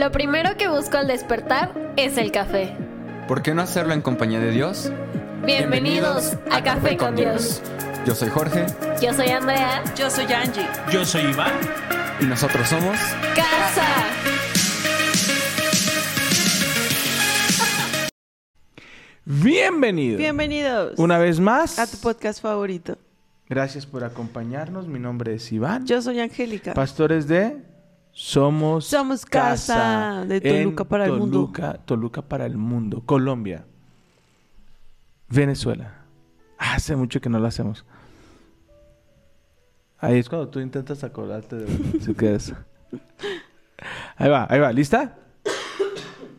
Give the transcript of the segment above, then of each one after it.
Lo primero que busco al despertar es el café. ¿Por qué no hacerlo en compañía de Dios? Bienvenidos, a, Café con Dios. Yo soy Jorge Yo soy Andrea. Yo soy Angie. Yo soy Iván. y nosotros somos... Casa. Bienvenido. Bienvenidos Una vez más. a tu podcast favorito. Gracias por acompañarnos. Mi nombre es Iván. Yo soy Angélica. Pastores de Somos Somos Casa, de Toluca para el mundo. Toluca, para el mundo. Colombia. Venezuela. Hace mucho que no lo hacemos. Ahí es cuando tú intentas acordarte de si quedas. Ahí va, ahí va. ¿Lista?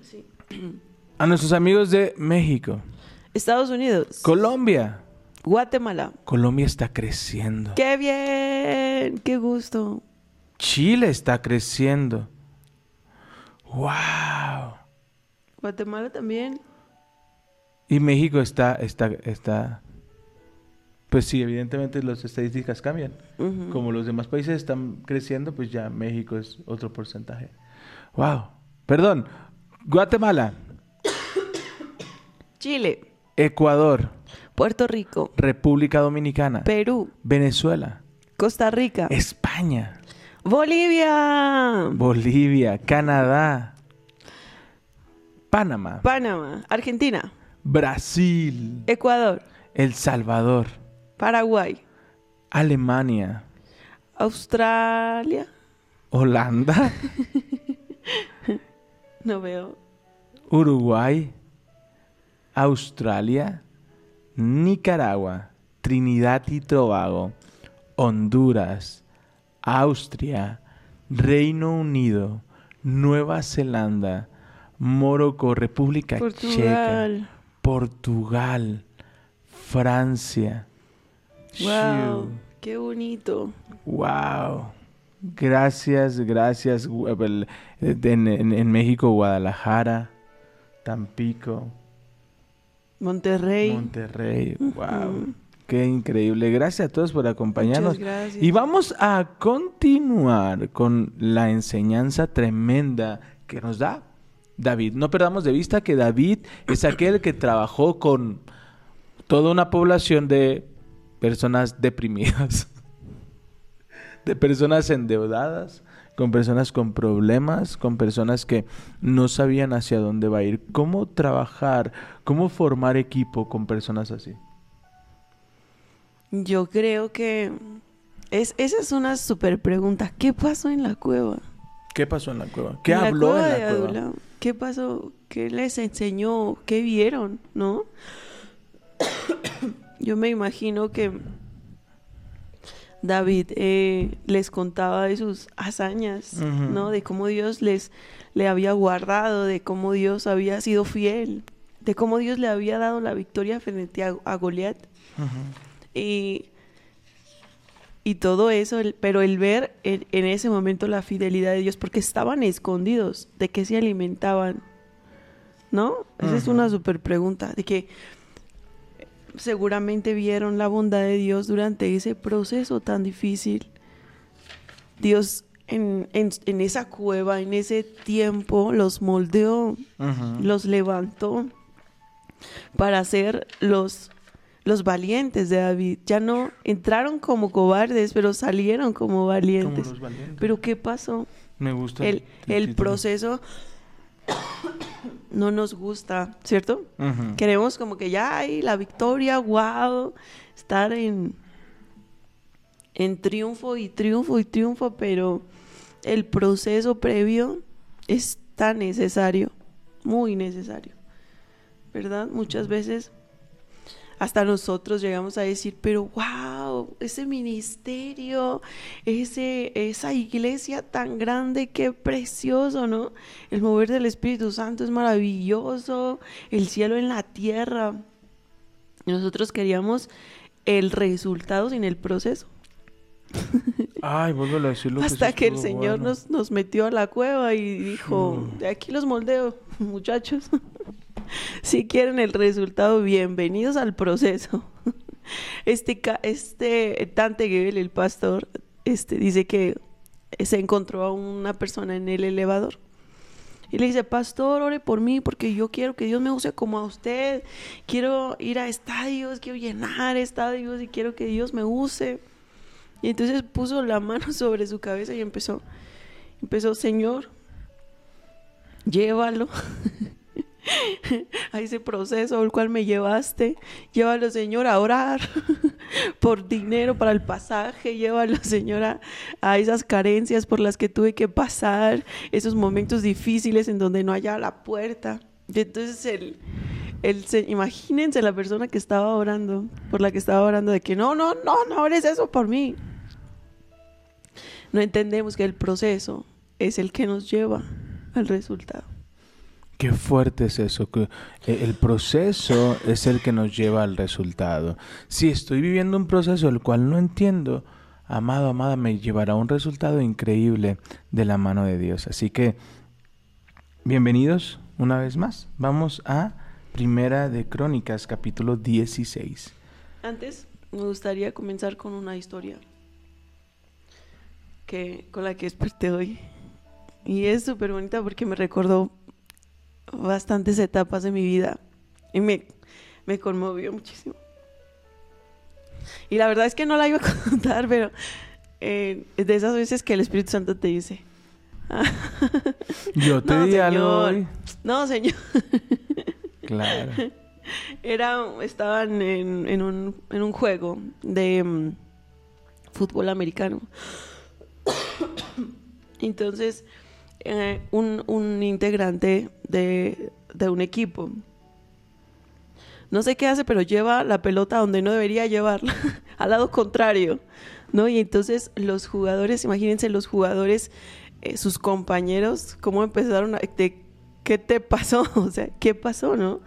Sí. A nuestros amigos de México. Estados Unidos. Colombia. Guatemala. Colombia está creciendo. ¡Qué bien! ¡Qué gusto! Chile está creciendo. ¡Wow! Guatemala también. Y México está, está, está. Pues sí, evidentemente las estadísticas cambian. Como los demás países están creciendo, pues ya México es otro porcentaje. ¡Wow! Perdón. Guatemala, Chile. Ecuador, Puerto Rico. República Dominicana, Perú. Venezuela, Costa Rica. España, Bolivia. Bolivia, Canadá, Panamá, Panamá. Argentina. Brasil, Ecuador. El Salvador, Paraguay. Alemania, Australia. Holanda, No veo. Uruguay, Australia, Nicaragua, Trinidad y Tobago, Honduras, Austria, Reino Unido, Nueva Zelanda, Morocco, República Checa, Portugal. Portugal, Francia. Wow. Qué bonito. Wow. Gracias, gracias. En, en- en México, Guadalajara, Tampico, Monterrey. Monterrey. Wow. Qué increíble. Gracias a todos por acompañarnos. Muchas gracias. Y vamos a continuar con la enseñanza tremenda que nos da David. No perdamos de vista que David es aquel que trabajó con toda una población de personas deprimidas, de personas endeudadas, con personas con problemas, con personas que no sabían hacia dónde va a ir. ¿Cómo trabajar, cómo formar equipo con personas así? Yo creo que es, esa es una super pregunta. ¿Qué pasó en la cueva? ¿Qué pasó en la cueva? ¿Qué En la habló cueva en la cueva? ¿Qué pasó? ¿Qué les enseñó? ¿Qué vieron? ¿No? Yo me imagino que David eh, les contaba de sus hazañas. ¿no? De cómo Dios les le había guardado, de cómo Dios había sido fiel, de cómo Dios le había dado la victoria frente a, a Goliat. Y, y todo eso, el- pero el ver en, en ese momento la fidelidad de Dios, porque estaban escondidos, ¿de qué se alimentaban? ¿No? Esa es una super pregunta, de que seguramente vieron la bondad de Dios durante ese proceso tan difícil. Dios en, en- en esa cueva, en ese tiempo, los moldeó, los levantó para ser los, los valientes de David. Ya no entraron como cobardes, pero salieron como Como valientes. los valientes. Pero ¿qué pasó? Me gusta El, el proceso no nos gusta, ¿cierto? Queremos como que ya hay la victoria, wow, estar en, en triunfo y triunfo y triunfo, pero el proceso previo es tan necesario, muy necesario, ¿verdad? Muchas veces hasta nosotros llegamos a decir, pero wow, ese ministerio, ese, esa iglesia tan grande, qué precioso, ¿no? El mover del Espíritu Santo es maravilloso, el cielo en la tierra. Nosotros queríamos el resultado sin el proceso. Ay, vuelvo a decir lo que Hasta que el Señor bueno. nos, nos metió a la cueva y dijo, Mm. de aquí los moldeo, muchachos. si quieren el resultado, bienvenidos al proceso. Este, este Tante Gebel, el pastor, este, dice que se encontró a una persona en el elevador Y le dice, pastor, ore por mí porque yo quiero que Dios me use como a usted. Quiero ir a estadios, quiero llenar estadios y quiero que Dios me use. Y entonces puso la mano sobre su cabeza y empezó, empezó, Señor, llévalo. A ese proceso al cual me llevaste. Llévalo, Señor, a orar por dinero para el pasaje. Llévalo, Señor, a, esas carencias por las que tuve que pasar, esos momentos difíciles en donde no haya la puerta. Entonces el, el, se- imagínense la persona que estaba orando, por la que estaba orando, de que no, no, no, no ores eso por mí. No entendemos que el proceso es el que nos lleva al resultado. Qué fuerte es eso, que eh, el proceso es el que nos lleva al resultado. Si estoy viviendo un proceso el cual no entiendo, amado, amada, me llevará a un resultado increíble de la mano de Dios. Así que, bienvenidos una vez más. Vamos a Primera de Crónicas, capítulo 16. Antes me gustaría comenzar con una historia que con la que desperté hoy. Y es súper bonita porque me recordó bastantes etapas de mi vida y me, me conmovió muchísimo. Y la verdad es que no la iba a contar, pero eh, es de esas veces que el Espíritu Santo te dice, Yo te No, di algo señor. hoy. no, señor. Claro. Era, estaban en, en un, en un juego de mm, fútbol americano. Entonces, eh, un, un integrante de, de un equipo, no sé qué hace, pero lleva la pelota donde no debería llevarla, al lado contrario, ¿no? Y entonces los jugadores, imagínense los jugadores, eh, sus compañeros, cómo empezaron a... de, ¿Qué te pasó? O sea, ¿qué pasó, no?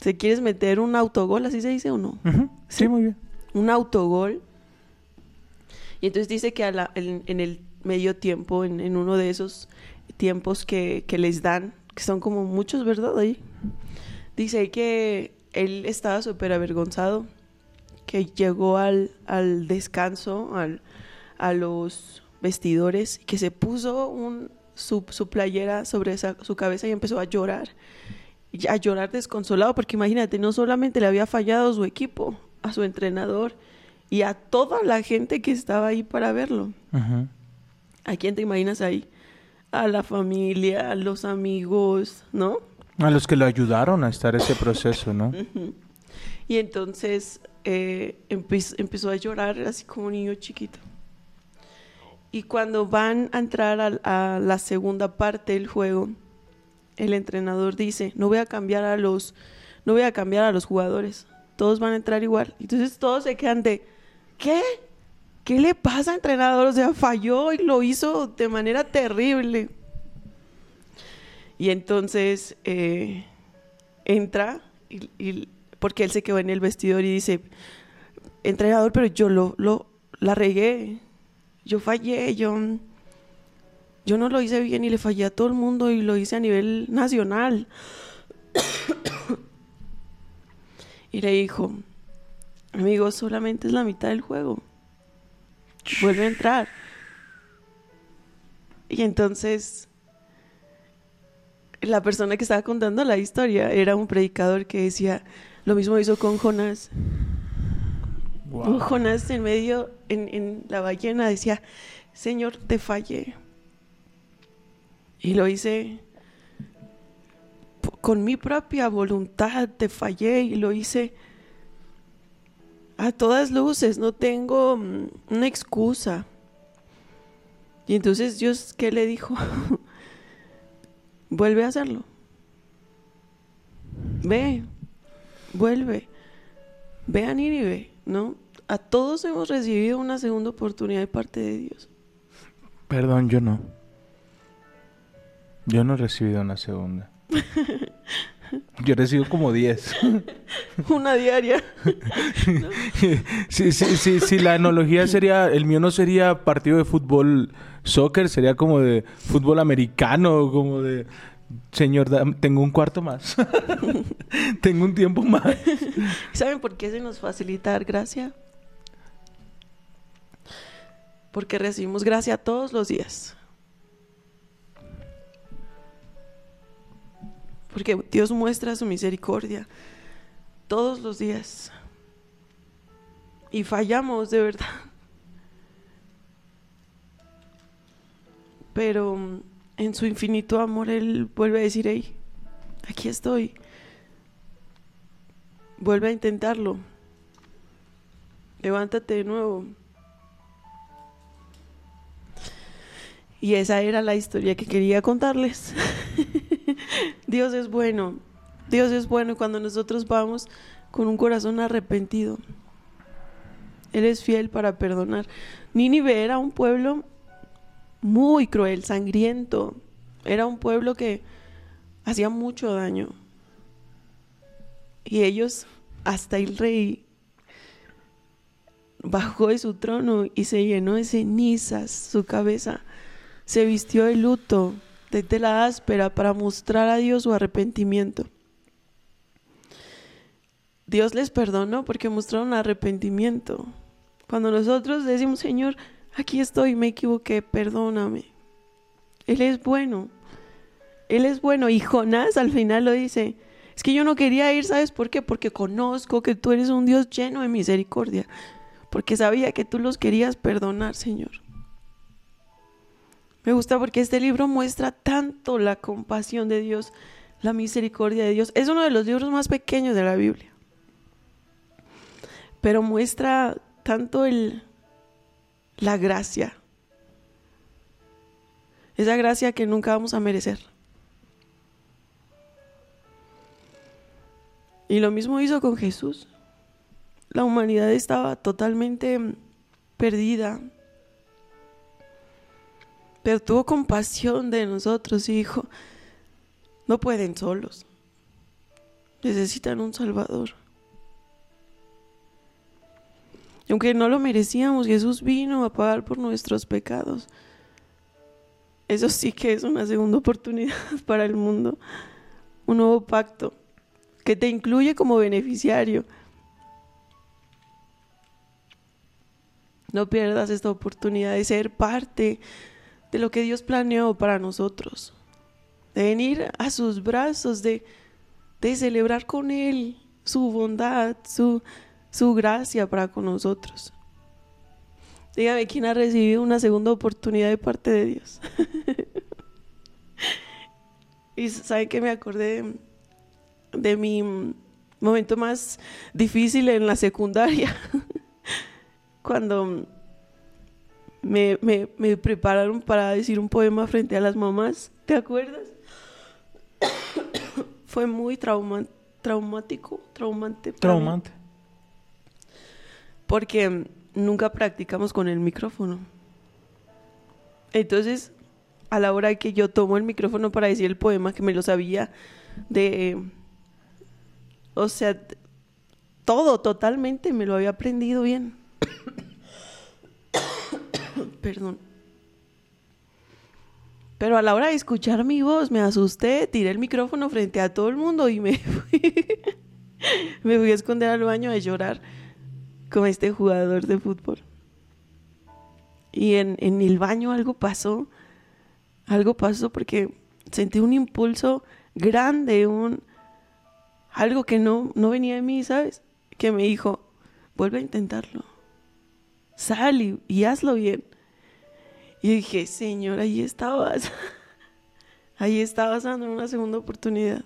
¿Se quieres meter un autogol, así se dice o no? Sí, muy bien. un autogol. Y entonces dice que a la- en, en el medio tiempo, en, en uno de esos tiempos que, que les dan, que son como muchos, ¿verdad? Ahí. Dice que él estaba súper avergonzado, que llegó al, al descanso, al, a los vestidores, que se puso un, su, su playera sobre esa- su cabeza y empezó a llorar a llorar desconsolado, porque imagínate, no solamente le había fallado a su equipo, a su entrenador y a toda la gente que estaba ahí para verlo. ¿A quién te imaginas ahí? A la familia, a los amigos, ¿no? A los que lo ayudaron a estar ese proceso, ¿no? Y entonces eh, empe- empezó a llorar así como un niño chiquito. Y cuando van a entrar al- a, la segunda parte del juego, el entrenador dice, no voy a cambiar a los, no voy a cambiar a los jugadores, todos van a entrar igual. Entonces todos se quedan de, ¿qué? ¿Qué le pasa, entrenador? O sea, falló y lo hizo de manera terrible. Y entonces eh, entra, y, y- porque él se quedó en el vestidor y dice, entrenador, pero yo lo, lo la regué, yo fallé, yo, yo no lo hice bien y le fallé a todo el mundo y lo hice a nivel nacional. y le dijo, amigo, solamente es la mitad del juego. Vuelve a entrar. Y entonces la persona que estaba contando la historia era un predicador que decía, lo mismo hizo con Jonás. Wow. Jonás en medio, en, en la ballena, decía, Señor, te fallé. Y lo hice con mi propia voluntad, te fallé y lo hice a todas luces, no tengo mm, una excusa. Y entonces Dios, ¿qué le dijo? Vuelve a hacerlo. Ve, vuelve. Ve a Nínive, ¿no? A todos hemos recibido una segunda oportunidad de parte de Dios. Perdón, yo no. Yo no he recibido una segunda. Yo recibo como 10. Una diaria. sí, sí, sí, sí, la analogía sería, el mío no sería partido de fútbol, soccer, sería como de fútbol americano, como de, señor, tengo un cuarto más. tengo un tiempo más. ¿Saben por qué se nos facilita dar gracia? Porque recibimos gracia todos los días. Porque Dios muestra su misericordia todos los días. Y fallamos de verdad. Pero en su infinito amor Él vuelve a decir, hey, aquí estoy. Vuelve a intentarlo. Levántate de nuevo. Y esa era la historia que quería contarles. Dios es bueno. Dios es bueno cuando nosotros vamos con un corazón arrepentido. Él es fiel para perdonar. Nínive era un pueblo muy cruel, sangriento. Era un pueblo que hacía mucho daño. Y ellos, hasta el rey, bajó de su trono y se llenó de cenizas su cabeza. Se vistió de luto, de tela áspera, para mostrar a Dios su arrepentimiento. Dios les perdonó porque mostraron arrepentimiento. Cuando nosotros decimos, Señor, aquí estoy, me equivoqué, perdóname. Él es bueno. Él es bueno. Y Jonás al final lo dice, es que yo no quería ir, ¿sabes por qué? Porque conozco que tú eres un Dios lleno de misericordia. Porque sabía que tú los querías perdonar, Señor. Me gusta porque este libro muestra tanto la compasión de Dios, la misericordia de Dios. Es uno de los libros más pequeños de la Biblia. Pero muestra tanto el, la gracia. Esa gracia que nunca vamos a merecer. Y lo mismo hizo con Jesús. La humanidad estaba totalmente perdida. Tuvo compasión de nosotros y dijo, no pueden solos. Necesitan un Salvador. Y aunque no lo merecíamos, Jesús vino a pagar por nuestros pecados. Eso sí que es una segunda oportunidad para el mundo. Un nuevo pacto que te incluye como beneficiario. No pierdas esta oportunidad de ser parte de lo que Dios planeó para nosotros. De venir a sus brazos, de, de celebrar con Él su bondad, su, su gracia para con nosotros. Dígame quién ha recibido una segunda oportunidad de parte de Dios. y sabe que me acordé de mi momento más difícil en la secundaria, cuando me, me, me, prepararon para decir un poema frente a las mamás, ¿te acuerdas? Fue muy trauma, traumático, traumante. Traumante. Porque nunca practicamos con el micrófono. Entonces, a la hora que yo tomo el micrófono para decir el poema, que me lo sabía de o sea, todo totalmente me lo había aprendido bien. Perdón. Pero a la hora de escuchar mi voz me asusté, tiré el micrófono frente a todo el mundo y me fui, me fui a esconder al baño a llorar con este jugador de fútbol. Y en, en el baño algo pasó, algo pasó porque sentí un impulso grande, un, algo que no, no venía de mí, ¿sabes? Que me dijo, vuelve a intentarlo. Sal y, hazlo bien. Y dije, Señor, ahí estabas. ahí estabas dando una segunda oportunidad.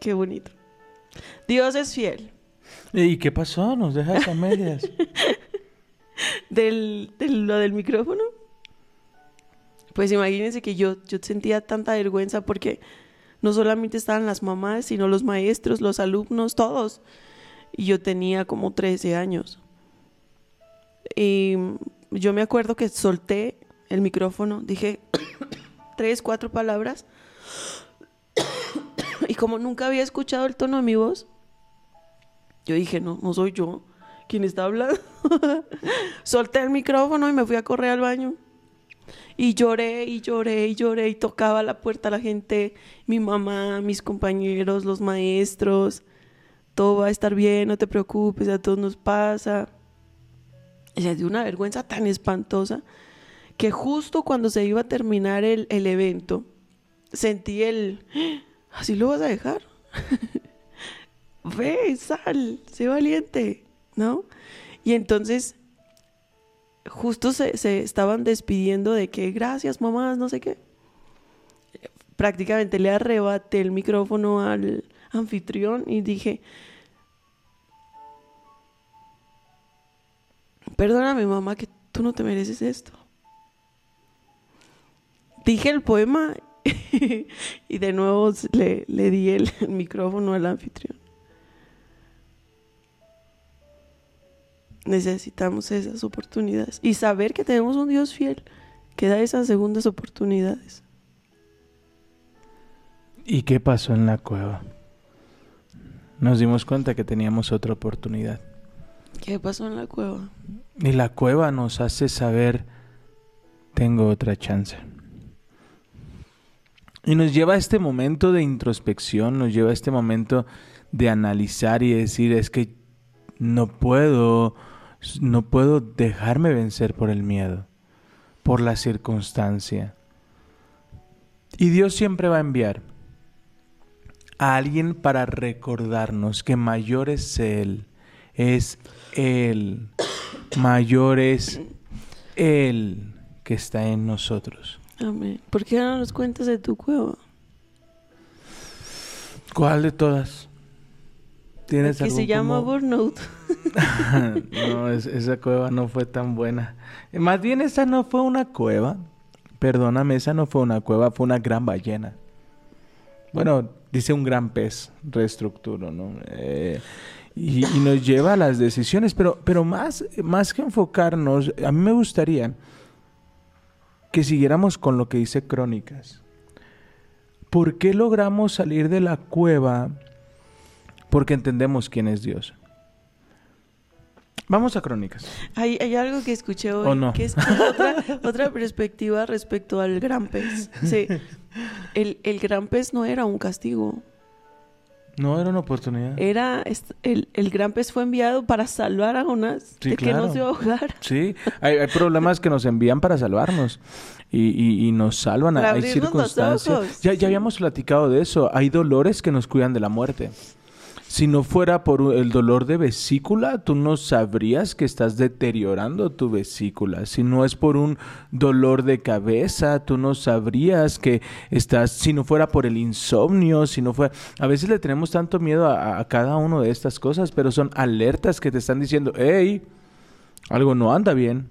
Qué bonito. Dios es fiel. ¿Y qué pasó? Nos dejas a medias. del, del, lo del micrófono. Pues imagínense que yo, yo sentía tanta vergüenza porque no solamente estaban las mamás, sino los maestros, los alumnos, todos. Y yo tenía como 13 años. Y yo me acuerdo que solté el micrófono, dije tres, cuatro palabras. y como nunca había escuchado el tono de mi voz, yo dije, no, no soy yo quien está hablando. solté el micrófono y me fui a correr al baño. Y lloré y lloré y lloré y tocaba la puerta la gente, mi mamá, mis compañeros, los maestros. Todo va a estar bien, no te preocupes, a todos nos pasa. Y se dio una vergüenza tan espantosa que justo cuando se iba a terminar el, el evento, sentí el, ¿así lo vas a dejar? Ve, sal, sé valiente, ¿no? Y entonces, justo se, se estaban despidiendo de que gracias, mamás, no sé qué. Prácticamente le arrebaté el micrófono al anfitrión y dije, perdóname mamá que tú no te mereces esto. Dije el poema y de nuevo le, le di el, el micrófono al anfitrión. Necesitamos esas oportunidades y saber que tenemos un Dios fiel que da esas segundas oportunidades. ¿Y qué pasó en la cueva? Nos dimos cuenta que teníamos otra oportunidad. ¿Qué pasó en la cueva? Y la cueva nos hace saber, tengo otra chance. Y nos lleva a este momento de introspección, nos lleva a este momento de analizar y decir, es que no puedo, no puedo dejarme vencer por el miedo, por la circunstancia. Y Dios siempre va a enviar a alguien para recordarnos que mayor es Él, es Él, mayor es Él que está en nosotros. Amén. ¿Por qué no nos cuentas de tu cueva? ¿Cuál de todas? ¿Tienes que se llama como- Burnout. no, es- esa cueva no fue tan buena. Eh, Más bien esa no fue una cueva. Perdóname, esa no fue una cueva, fue una gran ballena. Bueno, dice un gran pez, reestructuro, ¿no? Eh, y, y nos lleva a las decisiones, pero, pero más, más que enfocarnos, a mí me gustaría que siguiéramos con lo que dice Crónicas. ¿Por qué logramos salir de la cueva? Porque entendemos quién es Dios. Vamos a Crónicas. Hay, hay algo que escuché hoy que es otra, otra perspectiva respecto al gran pez. Sí. El, el gran pez no era un castigo. No era una oportunidad. Era el, el gran pez fue enviado para salvar a Jonás Sí, de que no se ahogara. Sí, hay, hay problemas que nos envían para salvarnos y, y- y nos salvan. Para hay los circunstancias. ojos. Ya, ya habíamos platicado de eso. Hay dolores que nos cuidan de la muerte. Si no fuera por el dolor de vesícula, tú no sabrías que estás deteriorando tu vesícula. Si no es por un dolor de cabeza, tú no sabrías que estás, si no fuera por el insomnio, si no fuera... A veces le tenemos tanto miedo a, a cada una de estas cosas, pero son alertas que te están diciendo, hey, algo no anda bien.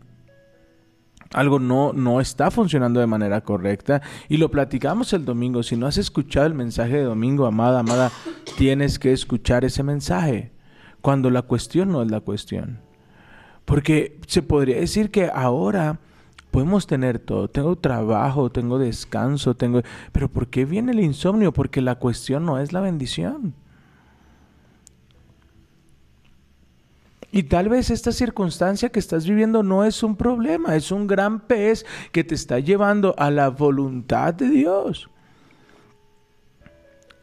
Algo no, no está funcionando de manera correcta. Y lo platicamos el domingo. Si no has escuchado el mensaje de domingo, amada, amada, tienes que escuchar ese mensaje. Cuando la cuestión no es la cuestión. Porque se podría decir que ahora podemos tener todo. Tengo trabajo, tengo descanso, tengo... Pero ¿por qué viene el insomnio? Porque la cuestión no es la bendición. Y tal vez esta circunstancia que estás viviendo no es un problema, es un gran pez que te está llevando a la voluntad de Dios.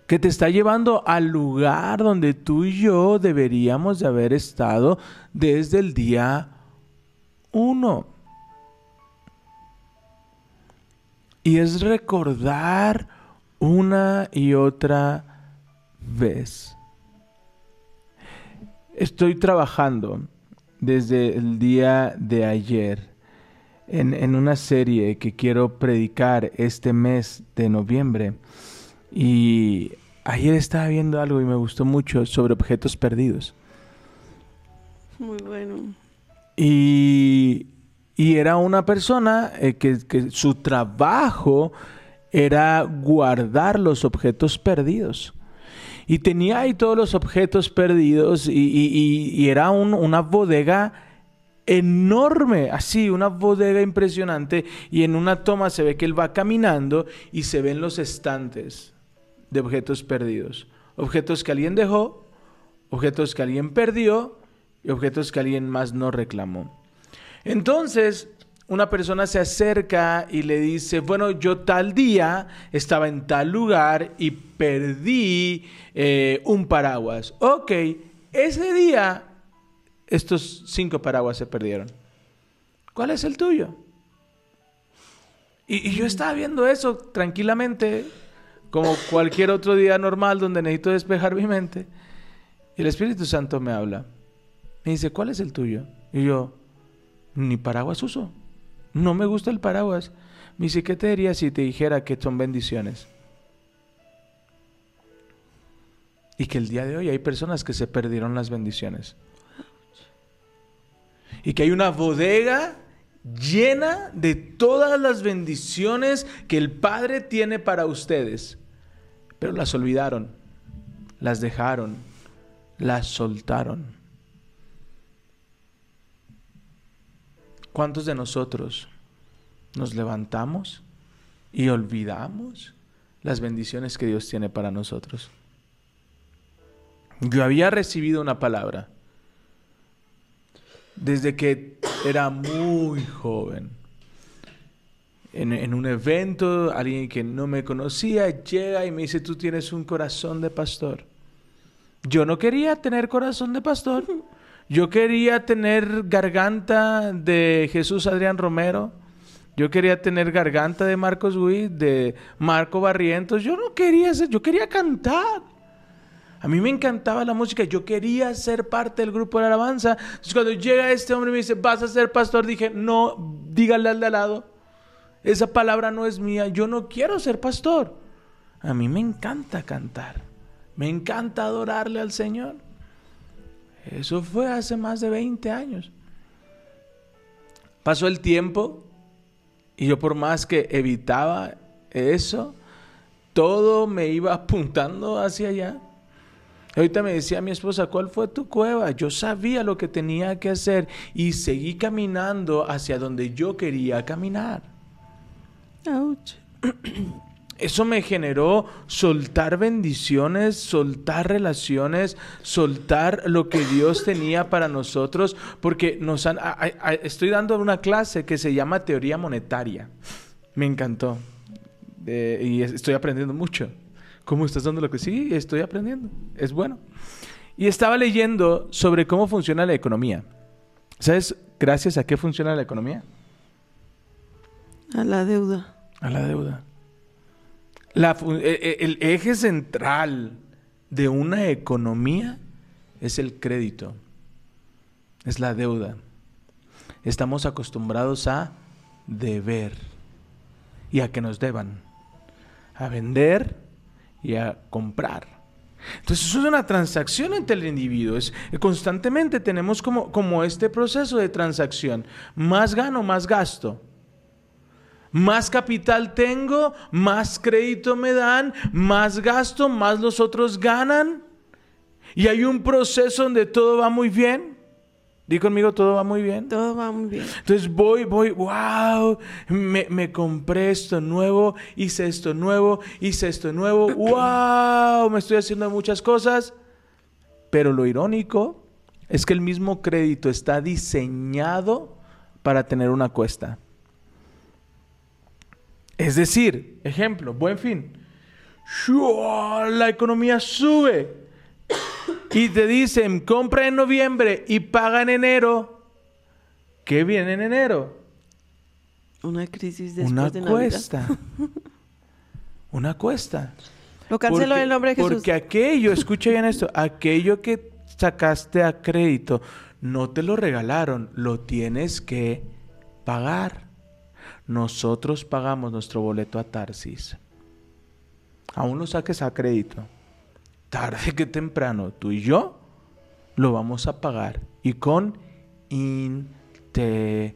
Que te está llevando al lugar donde tú y yo deberíamos de haber estado desde el día uno. Y es recordar una y otra vez. Estoy trabajando desde el día de ayer en, en una serie que quiero predicar este mes de noviembre. Y ayer estaba viendo algo y me gustó mucho sobre objetos perdidos. Muy bueno. Y, y era una persona eh, que, que su trabajo era guardar los objetos perdidos. Y tenía ahí todos los objetos perdidos y, era un- una bodega enorme, así, una bodega impresionante. Y en una toma se ve que él va caminando y se ven los estantes de objetos perdidos. Objetos que alguien dejó, objetos que alguien perdió y objetos que alguien más no reclamó. Entonces, una persona se acerca y le dice, bueno, yo tal día estaba en tal lugar y perdí eh, un paraguas. Ok, ese día estos cinco paraguas se perdieron. ¿Cuál es el tuyo? Y, y yo estaba viendo eso tranquilamente como cualquier otro día normal donde necesito despejar mi mente. Y el Espíritu Santo me habla. Me dice, ¿cuál es el tuyo? Y yo, ni paraguas uso. No me gusta el paraguas. Me dice, ¿qué te diría si te dijera que son bendiciones? Y que el día de hoy hay personas que se perdieron las bendiciones. Y que hay una bodega llena de todas las bendiciones que el Padre tiene para ustedes. Pero las olvidaron, las dejaron, las soltaron. ¿Cuántos de nosotros nos levantamos y olvidamos las bendiciones que Dios tiene para nosotros? Yo había recibido una palabra desde que era muy joven. En, un evento, alguien que no me conocía llega y me dice, tú tienes un corazón de pastor. Yo no quería tener corazón de pastor. Yo quería tener garganta de Jesús Adrián Romero. Yo quería tener garganta de Marcos Witt, de Marco Barrientos. Yo no quería ser, yo quería cantar. A mí me encantaba la música, yo quería ser parte del grupo de alabanza. Entonces cuando llega este hombre y me dice, vas a ser pastor, dije, no, dígale al de al lado. Esa palabra no es mía, yo no quiero ser pastor. A mí me encanta cantar, me encanta adorarle al Señor. Eso fue hace más de 20 años. Pasó el tiempo y yo por más que evitaba eso, todo me iba apuntando hacia allá. Ahorita me decía mi esposa, ¿cuál fue tu cueva? Yo sabía lo que tenía que hacer y seguí caminando hacia donde yo quería caminar. Ouch. Eso me generó soltar bendiciones, soltar relaciones, soltar lo que Dios tenía para nosotros, porque nos han, a- a- a- estoy dando una clase que se llama teoría monetaria. Me encantó. Eh, y es- estoy aprendiendo mucho. ¿Cómo estás dando lo que sí? Estoy aprendiendo. Es bueno. Y estaba leyendo sobre cómo funciona la economía. ¿Sabes gracias a qué funciona la economía? A la deuda. A la deuda. La fu- e- e- el eje central de una economía es el crédito, es la deuda. Estamos acostumbrados a deber y a que nos deban, a vender y a comprar. Entonces eso es una transacción entre el individuo. Es, constantemente tenemos como, como este proceso de transacción. Más gano, más gasto. Más capital tengo, más crédito me dan, más gasto, más los otros ganan. Y hay un proceso donde todo va muy bien. Di conmigo, todo va muy bien. Todo va muy bien. Entonces voy, voy, wow, me, me compré esto nuevo, hice esto nuevo, hice esto nuevo, wow, me estoy haciendo muchas cosas. Pero lo irónico es que el mismo crédito está diseñado para tener una cuesta. Es decir, ejemplo, buen fin. ¡Shua! La economía sube. Y te dicen, compra en noviembre y paga en enero. ¿Qué viene en enero? Una crisis después Una de Navidad. cuesta. Una cuesta. Lo cancelo Porque- el nombre de Jesús. Porque aquello, escucha bien esto, aquello que sacaste a crédito, no te lo regalaron, lo tienes que pagar. Nosotros pagamos nuestro boleto a Tarsis. Aún lo saques a crédito. Tarde que temprano, tú y yo lo vamos a pagar. Y con intereses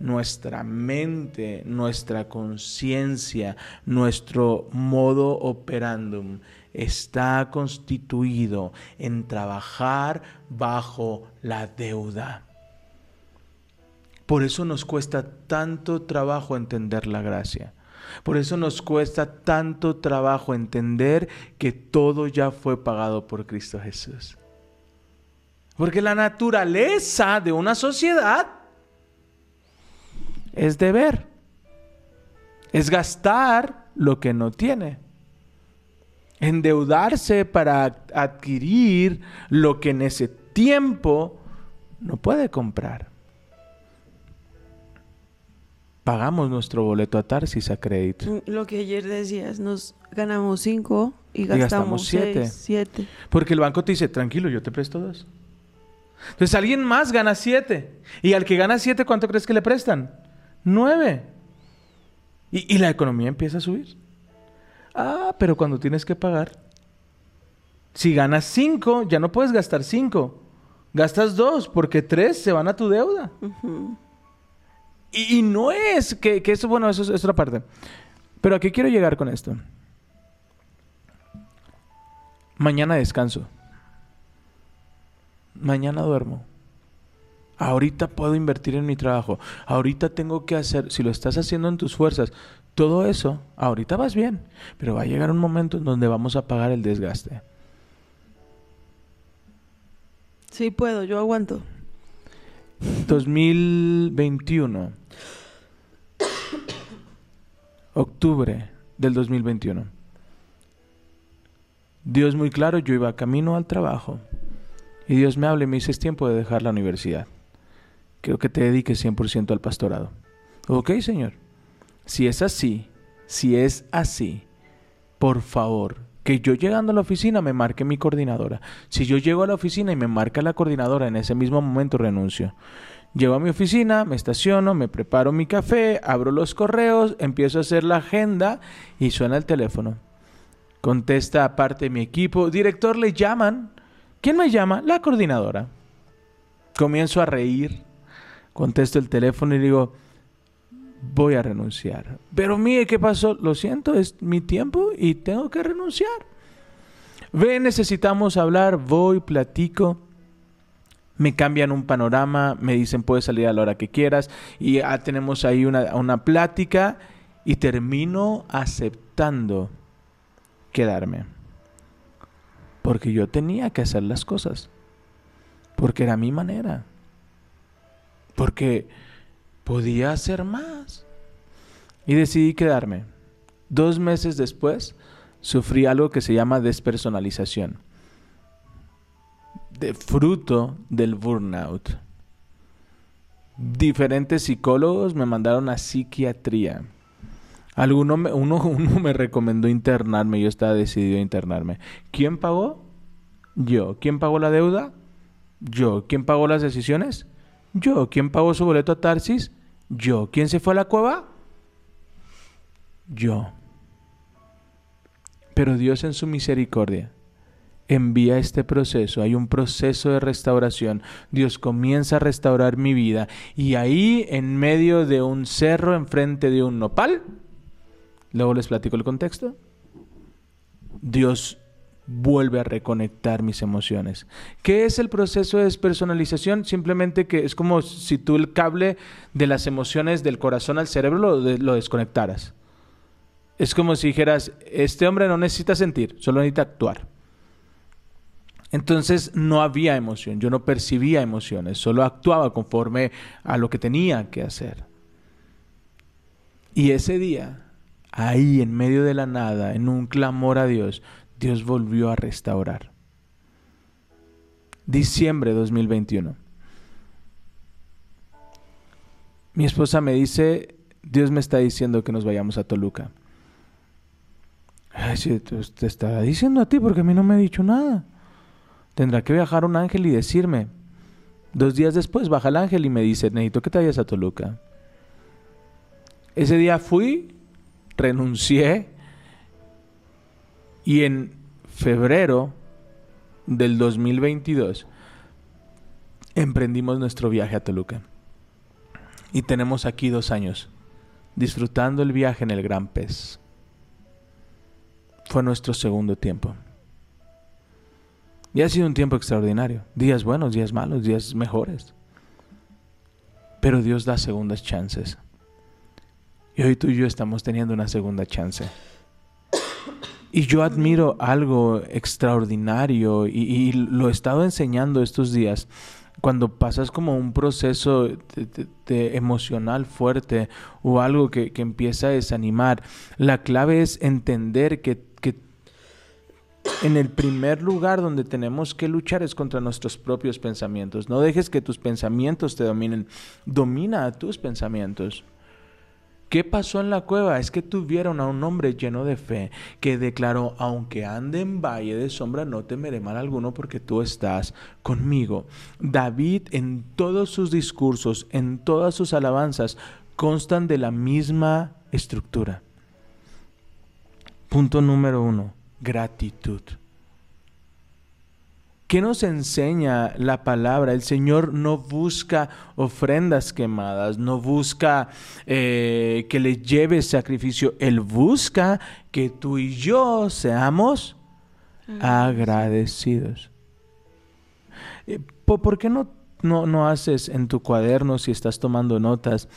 nuestra mente, nuestra conciencia, nuestro modo operandum está constituido en trabajar bajo la deuda. Por eso nos cuesta tanto trabajo entender la gracia. Por eso nos cuesta tanto trabajo entender que todo ya fue pagado por Cristo Jesús. Porque la naturaleza de una sociedad es deber. Es gastar lo que no tiene. Endeudarse para adquirir lo que en ese tiempo no puede comprar. Pagamos nuestro boleto a Tarsis a crédito. Mm, Lo que ayer decías, nos ganamos cinco y gastamos gastamos siete. seis, siete. Porque el banco te dice, tranquilo, yo te presto dos. Entonces alguien más gana siete. Y al que gana siete, ¿cuánto crees que le prestan? Nueve. Y, y la economía empieza a subir. Ah, pero cuando tienes que pagar, si ganas cinco, ya no puedes gastar cinco. Gastas dos, porque tres se van a tu deuda. Y, y no es que, que eso, bueno, eso es, es otra parte. Pero ¿a qué quiero llegar con esto? Mañana descanso. Mañana duermo. Ahorita puedo invertir en mi trabajo. Ahorita tengo que hacer, si lo estás haciendo en tus fuerzas, todo eso, ahorita vas bien. Pero va a llegar un momento en donde vamos a pagar el desgaste. Sí puedo, yo aguanto. 2021. Octubre del 2021. Dios muy claro, yo iba camino al trabajo. Y Dios me habla y me dice, es tiempo de dejar la universidad. Quiero que te dediques 100% al pastorado. Ok, Señor. Si es así, si es así, por favor, que yo llegando a la oficina me marque mi coordinadora. Si yo llego a la oficina y me marca la coordinadora, en ese mismo momento renuncio. Llego a mi oficina, me estaciono, me preparo mi café, abro los correos, empiezo a hacer la agenda y suena el teléfono. Contesta aparte de mi equipo, director le llaman. ¿Quién me llama? La coordinadora. Comienzo a reír, contesto el teléfono y digo, voy a renunciar. Pero mire, ¿qué pasó? Lo siento, es mi tiempo y tengo que renunciar. Ve, necesitamos hablar, voy, platico. Me cambian un panorama, me dicen puedes salir a la hora que quieras y ya tenemos ahí una, una plática y termino aceptando quedarme. Porque yo tenía que hacer las cosas. Porque era mi manera. Porque podía hacer más. Y decidí quedarme. Dos meses después sufrí algo que se llama despersonalización. De fruto del burnout. Diferentes psicólogos me mandaron a psiquiatría. Alguno me, uno, uno me recomendó internarme, yo estaba decidido a internarme. ¿Quién pagó? Yo. ¿Quién pagó la deuda? Yo. ¿Quién pagó las decisiones? Yo. ¿Quién pagó su boleto a Tarsis? Yo. ¿Quién se fue a la cueva? Yo. Pero Dios en su misericordia envía este proceso, hay un proceso de restauración. Dios comienza a restaurar mi vida y ahí en medio de un cerro enfrente de un nopal, luego les platico el contexto, Dios vuelve a reconectar mis emociones. ¿Qué es el proceso de despersonalización? Simplemente que es como si tú el cable de las emociones del corazón al cerebro de- lo desconectaras. Es como si dijeras, este hombre no necesita sentir, solo necesita actuar. Entonces no había emoción, yo no percibía emociones, solo actuaba conforme a lo que tenía que hacer. Y ese día, ahí en medio de la nada, en un clamor a Dios, Dios volvió a restaurar. Diciembre 2021. Mi esposa me dice, Dios me está diciendo que nos vayamos a Toluca. Ay, sí, te te diciendo a ti porque a mí no me ha dicho nada. Tendrá que viajar un ángel y decirme. Dos días después baja el ángel y me dice, necesito que te vayas a Toluca. Ese día fui, renuncié y en febrero del 2022 emprendimos nuestro viaje a Toluca. Y tenemos aquí dos años disfrutando el viaje en el Gran Pez. Fue nuestro segundo tiempo. Y ha sido un tiempo extraordinario. Días buenos, días malos, días mejores. Pero Dios da segundas chances. Y hoy tú y yo estamos teniendo una segunda chance. Y yo admiro algo extraordinario y, lo he estado enseñando estos días. Cuando pasas como un proceso de, emocional fuerte o algo que, que empieza a desanimar, la clave es entender que en el primer lugar donde tenemos que luchar es contra nuestros propios pensamientos. No dejes que tus pensamientos te dominen. Domina a tus pensamientos. ¿Qué pasó en la cueva? Es que tuvieron a un hombre lleno de fe que declaró, aunque ande en valle de sombra, no temeré mal alguno porque tú estás conmigo. David en todos sus discursos, en todas sus alabanzas, constan de la misma estructura. Punto número uno, gratitud. ¿Qué nos enseña la palabra? El Señor no busca ofrendas quemadas, no busca eh, que le lleves sacrificio. Él busca que tú y yo seamos agradecidos. Eh, ¿Por, qué no, no, no haces en tu cuaderno, si estás tomando notas,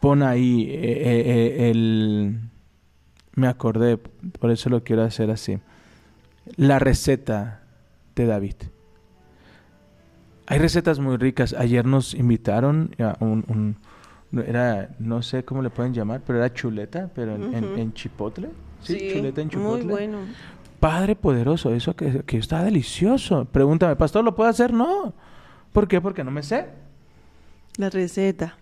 pon ahí eh, el... Me acordé, por eso lo quiero hacer así. La receta de David. Hay recetas muy ricas. Ayer nos invitaron a un, un- era, no sé cómo le pueden llamar, pero era chuleta, pero en, chipotle. Sí, chuleta en muy chipotle. bueno. Padre poderoso, eso que, que está delicioso. Pregúntame, pastor, ¿lo puedo hacer? No. ¿Por qué? Porque no me sé. La receta.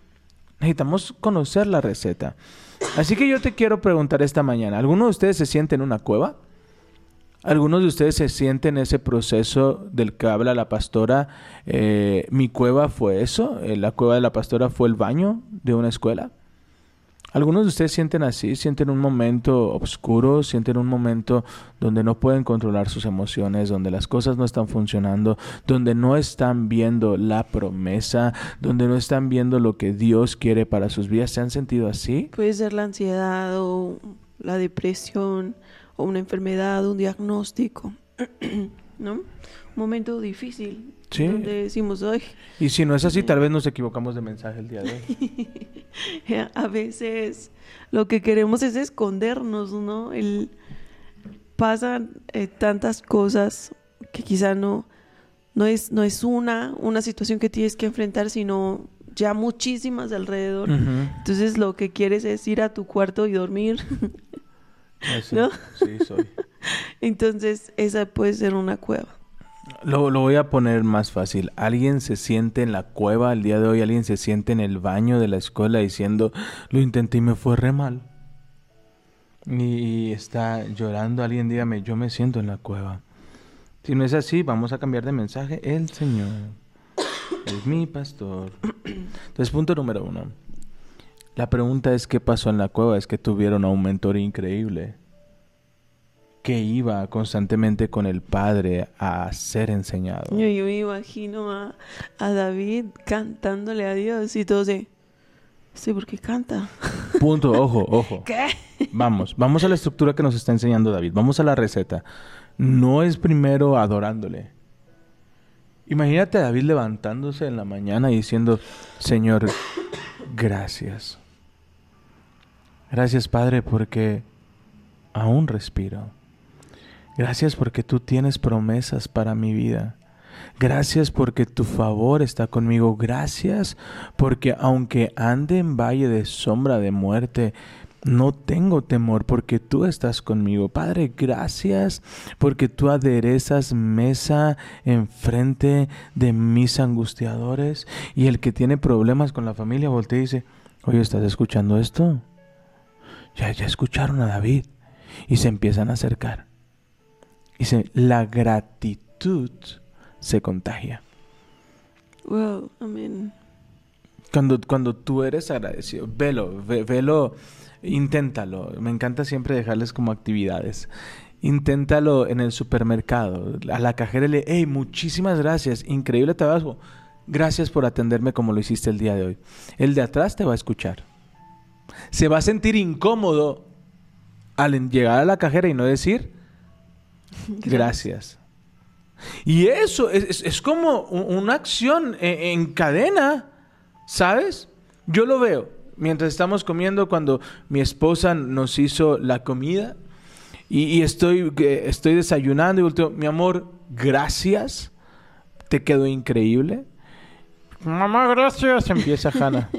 Necesitamos conocer la receta. Así que yo te quiero preguntar esta mañana, ¿alguno de ustedes se siente en una cueva? ¿Algunos de ustedes se sienten en ese proceso del que habla la pastora? Eh, mi cueva fue eso, eh, la cueva de la pastora fue el baño de una escuela. ¿Algunos de ustedes sienten así? ¿Sienten un momento oscuro? ¿Sienten un momento donde no pueden controlar sus emociones? ¿Donde las cosas no están funcionando? ¿Donde no están viendo la promesa? ¿Donde no están viendo lo que Dios quiere para sus vidas? ¿Se han sentido así? Puede ser la ansiedad o la depresión o una enfermedad, un diagnóstico, ¿no? Un momento difícil Sí. donde decimos, ay, Y si no es así, tal vez nos equivocamos de mensaje el día de hoy. a veces lo que queremos es escondernos, ¿no? El, pasan eh, tantas cosas que quizá no, no, es, no es una, una situación que tienes que enfrentar, sino ya muchísimas alrededor. Entonces lo que quieres es ir a tu cuarto y dormir. ¿No? Sí, soy. Entonces esa puede ser una cueva. Lo, lo voy a poner más fácil. Alguien se siente en la cueva el día de hoy, alguien se siente en el baño de la escuela diciendo, lo intenté y me fue re mal. Y está llorando alguien, dígame, yo me siento en la cueva. Si no es así, vamos a cambiar de mensaje. El Señor es mi pastor. Entonces, punto número uno. La pregunta es, ¿qué pasó en la cueva? Es que tuvieron a un mentor increíble que iba constantemente con el Padre a ser enseñado. Yo, yo me imagino a, a David cantándole a Dios y todo de, sí, porque canta. Punto, ojo, ojo. ¿Qué? Vamos, vamos a la estructura que nos está enseñando David. Vamos a la receta. No es primero adorándole. Imagínate a David levantándose en la mañana y diciendo, Señor, gracias. Gracias, Padre, porque aún respiro. Gracias porque tú tienes promesas para mi vida. Gracias porque tu favor está conmigo. Gracias porque aunque ande en valle de sombra de muerte, no tengo temor porque tú estás conmigo. Padre, gracias porque tú aderezas mesa enfrente de mis angustiadores. Y el que tiene problemas con la familia voltea y dice, oye, ¿estás escuchando esto? Ya, ya escucharon a David. Y se empiezan a acercar. Se- la gratitud se contagia. Wow, amén. Cuando, cuando tú eres agradecido, velo, ve- velo, inténtalo. Me encanta siempre dejarles como actividades. Inténtalo en el supermercado. A la cajera le, hey, muchísimas gracias, increíble trabajo. Gracias por atenderme como lo hiciste el día de hoy. El de atrás te va a escuchar. Se va a sentir incómodo al llegar a la cajera y no decir gracias. Y eso es, es- es como una acción en, en cadena, ¿sabes? Yo lo veo mientras estamos comiendo cuando mi esposa nos hizo la comida y, y estoy, estoy desayunando y volteo, mi amor, gracias, te quedó increíble. Mamá, gracias, empieza Hannah.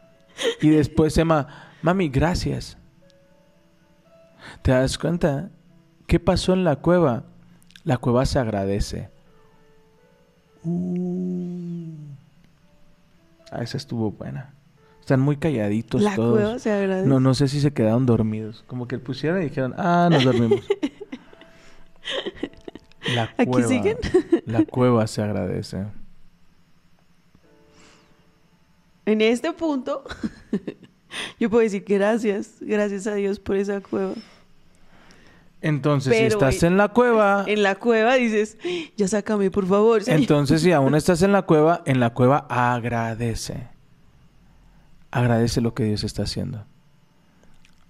y después Emma, mami, gracias. ¿Te das cuenta? ¿Qué pasó en la cueva? La cueva se agradece. Uh. Ah, esa estuvo buena. Están muy calladitos La todos. cueva se agradece. No, no sé si se quedaron dormidos. Como que pusieron y dijeron, ah, nos dormimos. La ¿Aquí cueva. siguen? La cueva se agradece. En este punto, yo puedo decir gracias, gracias a Dios por esa cueva. Entonces, si estás en- en la cueva, En la cueva dices, ya sácame, por favor. señor". entonces si aún estás en la cueva, en la cueva agradece. Agradece lo que Dios está haciendo.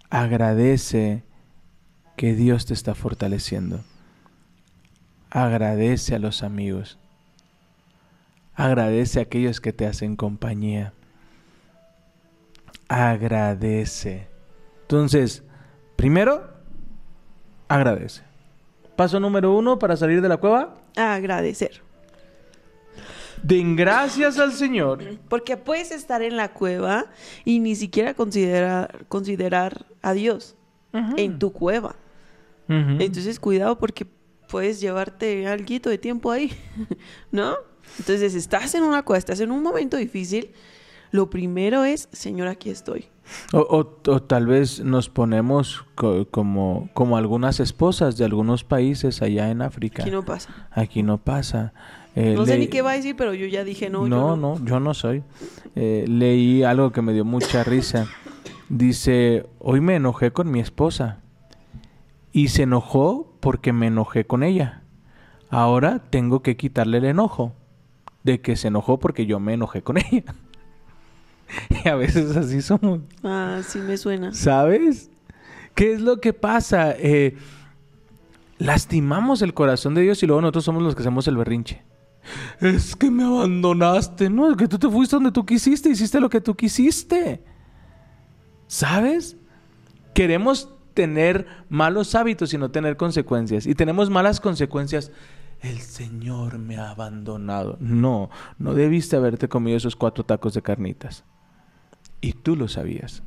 Agradece que Dios te está fortaleciendo. Agradece a los amigos. Agradece a aquellos que te hacen compañía. Agradece. Entonces, primero, agradece. Paso número uno para salir de la cueva. Agradecer. Den gracias al Señor. Porque puedes estar en la cueva y ni siquiera considerar, considerar a Dios en tu cueva. Entonces, cuidado porque puedes llevarte algo de tiempo ahí, ¿no? Entonces, estás en una cueva, estás en un momento difícil. Lo primero es, Señor, aquí estoy. O, o- o tal vez nos ponemos co- como, como algunas esposas de algunos países allá en África. Aquí no pasa. Aquí no pasa. Eh, No sé ni qué va a decir, pero yo ya dije no. yo no, no, yo no soy. Eh, leí algo que me dio mucha risa. Dice, hoy me enojé con mi esposa. Y se enojó porque me enojé con ella. Ahora tengo que quitarle el enojo. De que se enojó porque yo me enojé con ella. y a veces así somos. Ah, sí me suena. ¿Sabes? ¿Qué es lo que pasa? Eh, lastimamos el corazón de Dios y luego nosotros somos los que hacemos el berrinche. Es que me abandonaste. No, es que tú te fuiste donde tú quisiste, hiciste lo que tú quisiste. ¿Sabes? Queremos tener malos hábitos y no tener consecuencias. Y tenemos malas consecuencias. El Señor me ha abandonado. No, no debiste haberte comido esos cuatro tacos de carnitas. Y tú lo sabías.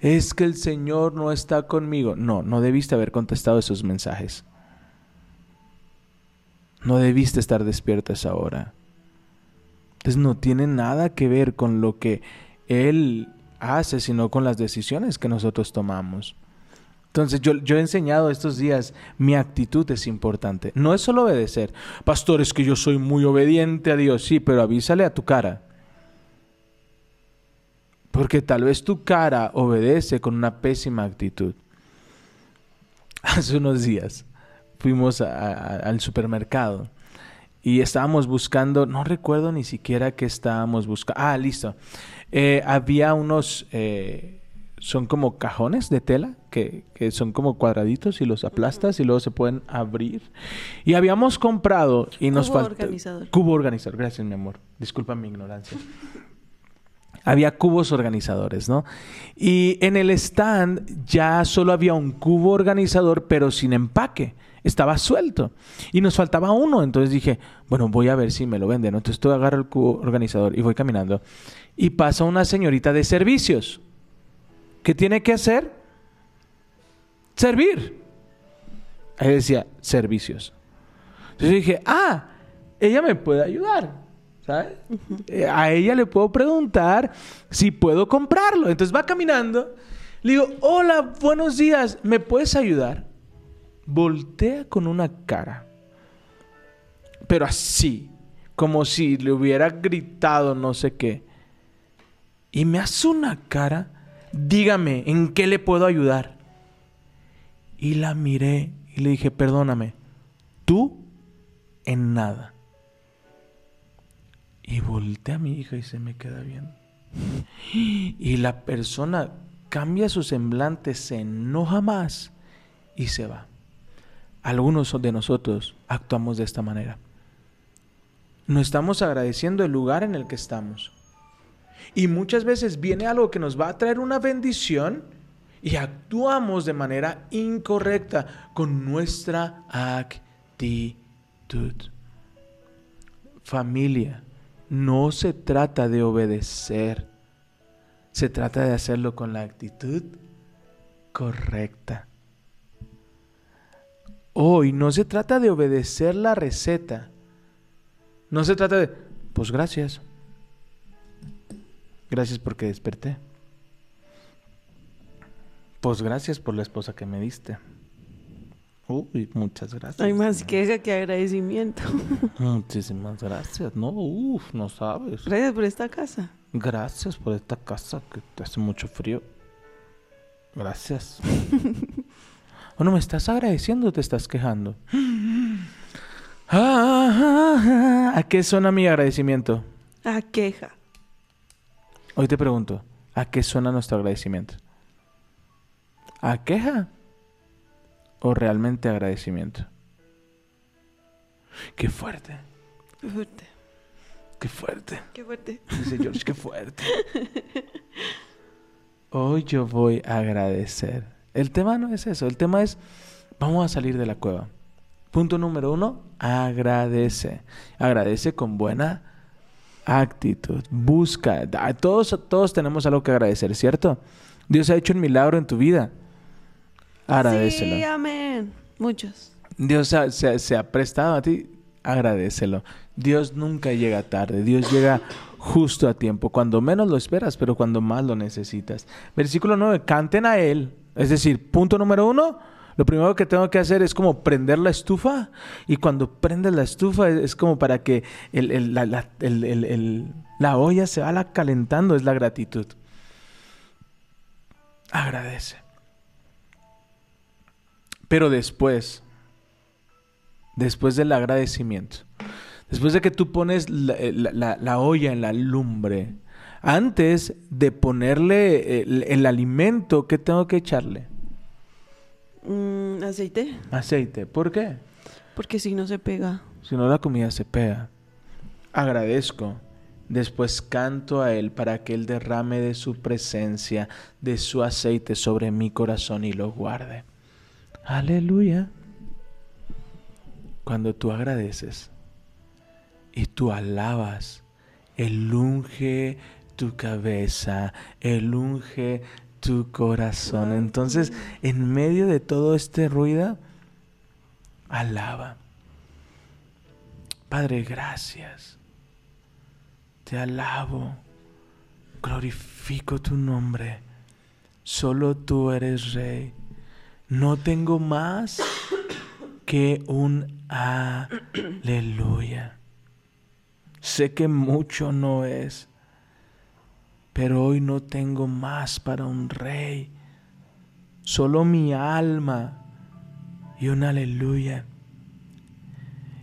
Es que el Señor no está conmigo. No, no debiste haber contestado esos mensajes. No debiste estar despierto esa hora. Entonces no tiene nada que ver con lo que Él hace, sino con las decisiones que nosotros tomamos. Entonces yo, yo he enseñado estos días, mi actitud es importante. No es solo obedecer. Pastor, es que yo soy muy obediente a Dios. Sí, pero avísale a tu cara. Porque tal vez tu cara obedece con una pésima actitud. Hace unos días fuimos a- a- al supermercado y estábamos buscando, no recuerdo ni siquiera qué estábamos buscando. Ah, listo. Eh, había unos, eh, son como cajones de tela que, que son como cuadraditos y los aplastas y luego se pueden abrir. Y habíamos comprado y nos Cubo falta... organizador. Cubo organizador. Gracias, mi amor. Disculpa mi ignorancia había cubos organizadores, ¿no? Y en el stand ya solo había un cubo organizador, pero sin empaque. Estaba suelto. Y nos faltaba uno. Entonces dije, bueno, voy a ver si me lo venden. ¿no? Entonces tú agarro el cubo organizador y voy caminando. Y pasa una señorita de servicios. ¿Qué tiene que hacer? Servir. Ahí decía, servicios. Entonces dije, ah, ella me puede ayudar. ¿Sabes? Eh, A ella le puedo preguntar si puedo comprarlo. Entonces va caminando. Le digo, hola, buenos días, ¿me puedes ayudar? Voltea con una cara. Pero así, como si le hubiera gritado no sé qué. Y me hace una cara. Dígame, ¿en qué le puedo ayudar? Y la miré y le dije, perdóname, tú en nada. Y volteé a mi hija y se me queda viendo. Y la persona cambia su semblante, se enoja más y se va. Algunos de nosotros actuamos de esta manera. No estamos agradeciendo el lugar en el que estamos. Y muchas veces viene algo que nos va a traer una bendición y actuamos de manera incorrecta con nuestra actitud. Familia, no se trata de obedecer, se trata de hacerlo con la actitud correcta. Hoy no se trata de obedecer la receta, no se trata de, pues gracias. Gracias porque desperté. Pues gracias por la esposa que me diste. Uy, muchas gracias. Hay más queja que agradecimiento. Muchísimas gracias. No, uff, no sabes. Gracias por esta casa. Gracias por esta casa que te hace mucho frío. Gracias. Bueno, ¿me estás agradeciendo o te estás quejando? Ah, ¿A qué suena mi agradecimiento? Ah, queja. Hoy te pregunto, ¿a qué suena nuestro agradecimiento? ¿A queja o realmente agradecimiento? Qué fuerte, Qué fuerte. qué fuerte. Qué fuerte. Dice George, qué fuerte. Hoy yo voy a agradecer. El tema no es eso, el tema es, vamos a salir de la cueva. Punto número uno, agradece. Agradece con buena actitud. Busca. Todos, todos tenemos algo que agradecer, ¿cierto? Dios ha hecho un milagro en tu vida. Agradecelo. Sí, amén. Muchos. Dios se, se ha prestado a ti, agradecelo. Dios nunca llega tarde, Dios llega justo a tiempo, cuando menos lo esperas, pero cuando más lo necesitas. Versículo 9, canten a Él. Es decir, punto número uno, lo primero que tengo que hacer es como prender la estufa y cuando prendes la estufa es, es como para que el- el- la, la- el- el- el- la olla se vaya calentando, es la gratitud. Agradece. Pero después, después del agradecimiento, después de que tú pones la, eh, la- la- la olla en la lumbre, antes de ponerle el, el alimento, ¿qué tengo que echarle? Mm, aceite. Aceite. ¿Por qué? Porque si no se pega. Si no, la comida se pega. Agradezco. Después canto a Él para que Él derrame de su presencia, de su aceite sobre mi corazón y lo guarde. Aleluya. Cuando tú agradeces y tú alabas, Él unge tu cabeza, Él unge tu corazón. Entonces, en medio de todo este ruido, alaba. Padre, gracias. Te alabo. Glorifico tu nombre. Solo tú eres rey. No tengo más que un aleluya. Sé que mucho no es, pero hoy no tengo más para un rey. Solo mi alma y un aleluya.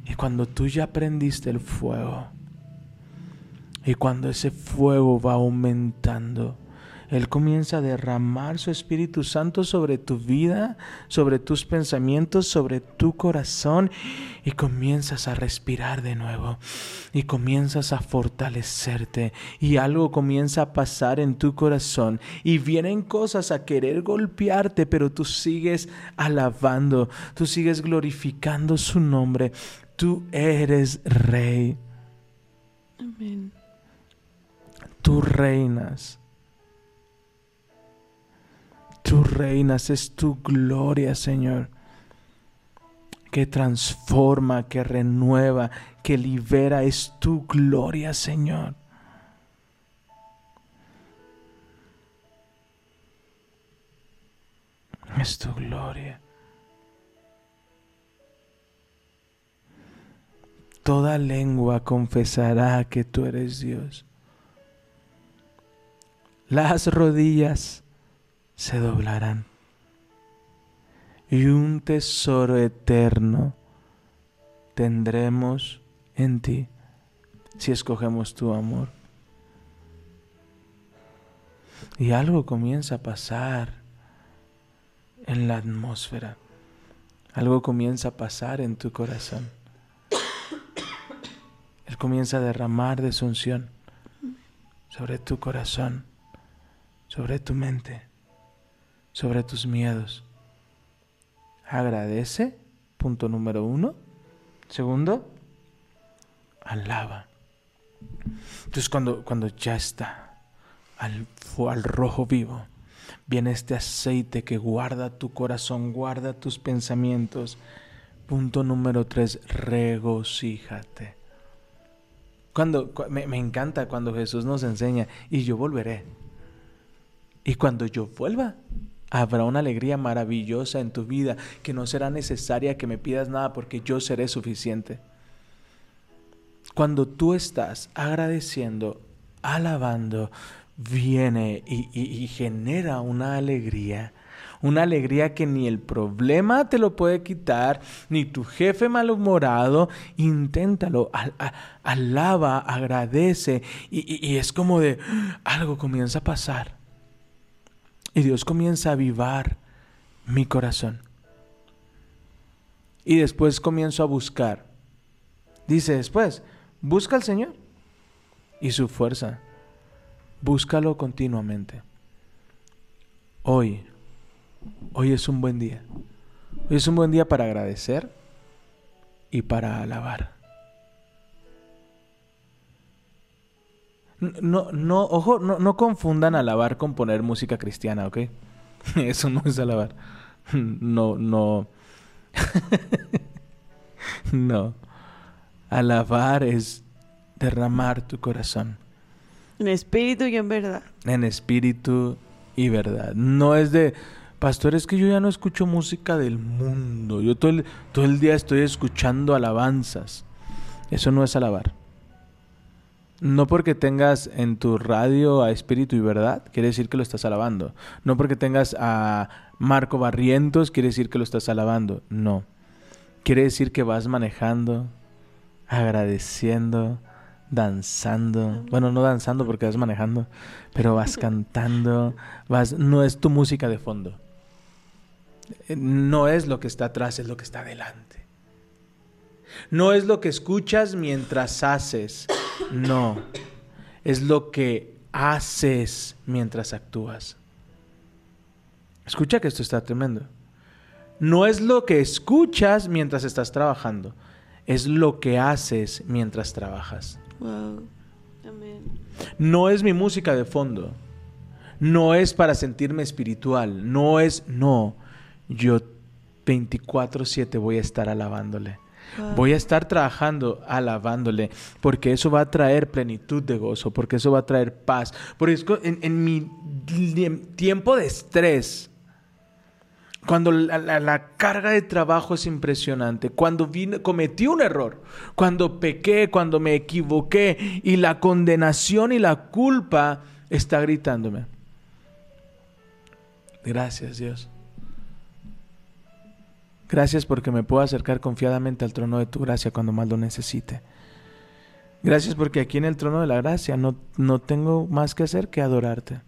Y cuando tú ya prendiste el fuego, y cuando ese fuego va aumentando, Él comienza a derramar su Espíritu Santo sobre tu vida, sobre tus pensamientos, sobre tu corazón, y comienzas a respirar de nuevo, y comienzas a fortalecerte, y algo comienza a pasar en tu corazón, y vienen cosas a querer golpearte, pero tú sigues alabando, tú sigues glorificando su nombre, tú eres rey. Amén. Tú reinas. Tú reinas, es tu gloria, Señor, que transforma, que renueva, que libera, es tu gloria, Señor. Es tu gloria. Toda lengua confesará que tú eres Dios. Las rodillas se doblarán y un tesoro eterno tendremos en ti si escogemos tu amor. Y algo comienza a pasar en la atmósfera. Algo comienza a pasar en tu corazón. Él comienza a derramar de sobre tu corazón, sobre tu mente, sobre tus miedos. Agradece, punto número uno. Segundo, alaba. Entonces cuando, cuando ya está al, al rojo vivo, viene este aceite que guarda tu corazón, guarda tus pensamientos. Punto número tres, regocíjate. Cuando, cu- me, me encanta cuando Jesús nos enseña, y yo volveré. Y cuando yo vuelva, habrá una alegría maravillosa en tu vida, que no será necesaria que me pidas nada porque yo seré suficiente. Cuando tú estás agradeciendo, alabando, viene y, genera una alegría. Una alegría que ni el problema te lo puede quitar, ni tu jefe malhumorado. Inténtalo, al- a- alaba, agradece. Y, es como de algo comienza a pasar. Y Dios comienza a avivar mi corazón. Y después comienzo a buscar. Dice después, busca al Señor y su fuerza. Búscalo continuamente. Hoy, hoy es un buen día. Hoy es un buen día para agradecer y para alabar. No, no, ojo, no, no confundan alabar con poner música cristiana, ¿ok? Eso no es alabar. No, no. no. Alabar es derramar tu corazón En espíritu y en verdad. en espíritu y verdad. No es de, pastor, es que yo ya no escucho música del mundo. Yo todo el, todo el día estoy escuchando alabanzas. Eso no es alabar. No porque tengas en tu radio a espíritu y verdad, quiere decir que lo estás alabando. No porque tengas a Marco Barrientos, quiere decir que lo estás alabando. No. Quiere decir que vas manejando, agradeciendo, danzando. Bueno, no danzando porque vas manejando, pero vas cantando, vas no es tu música de fondo. No es lo que está atrás, es lo que está adelante. No es lo que escuchas mientras haces. No. Es lo que haces mientras actúas. Escucha que esto está tremendo. No es lo que escuchas mientras estás trabajando. Es lo que haces mientras trabajas. Wow. Amén. No es mi música de fondo. No es para sentirme espiritual. No es, no. Yo 24/7 voy a estar alabándole. Voy a estar trabajando alabándole, porque eso va a traer plenitud de gozo, porque eso va a traer paz. Porque en, en mi tiempo de estrés, cuando la, carga de trabajo es impresionante, cuando cometí un error, cuando pequé, cuando me equivoqué y la condenación y la culpa está gritándome. Gracias Dios. Gracias porque me puedo acercar confiadamente al trono de tu gracia cuando más lo necesite. Gracias porque aquí en el trono de la gracia no, no tengo más que hacer que adorarte.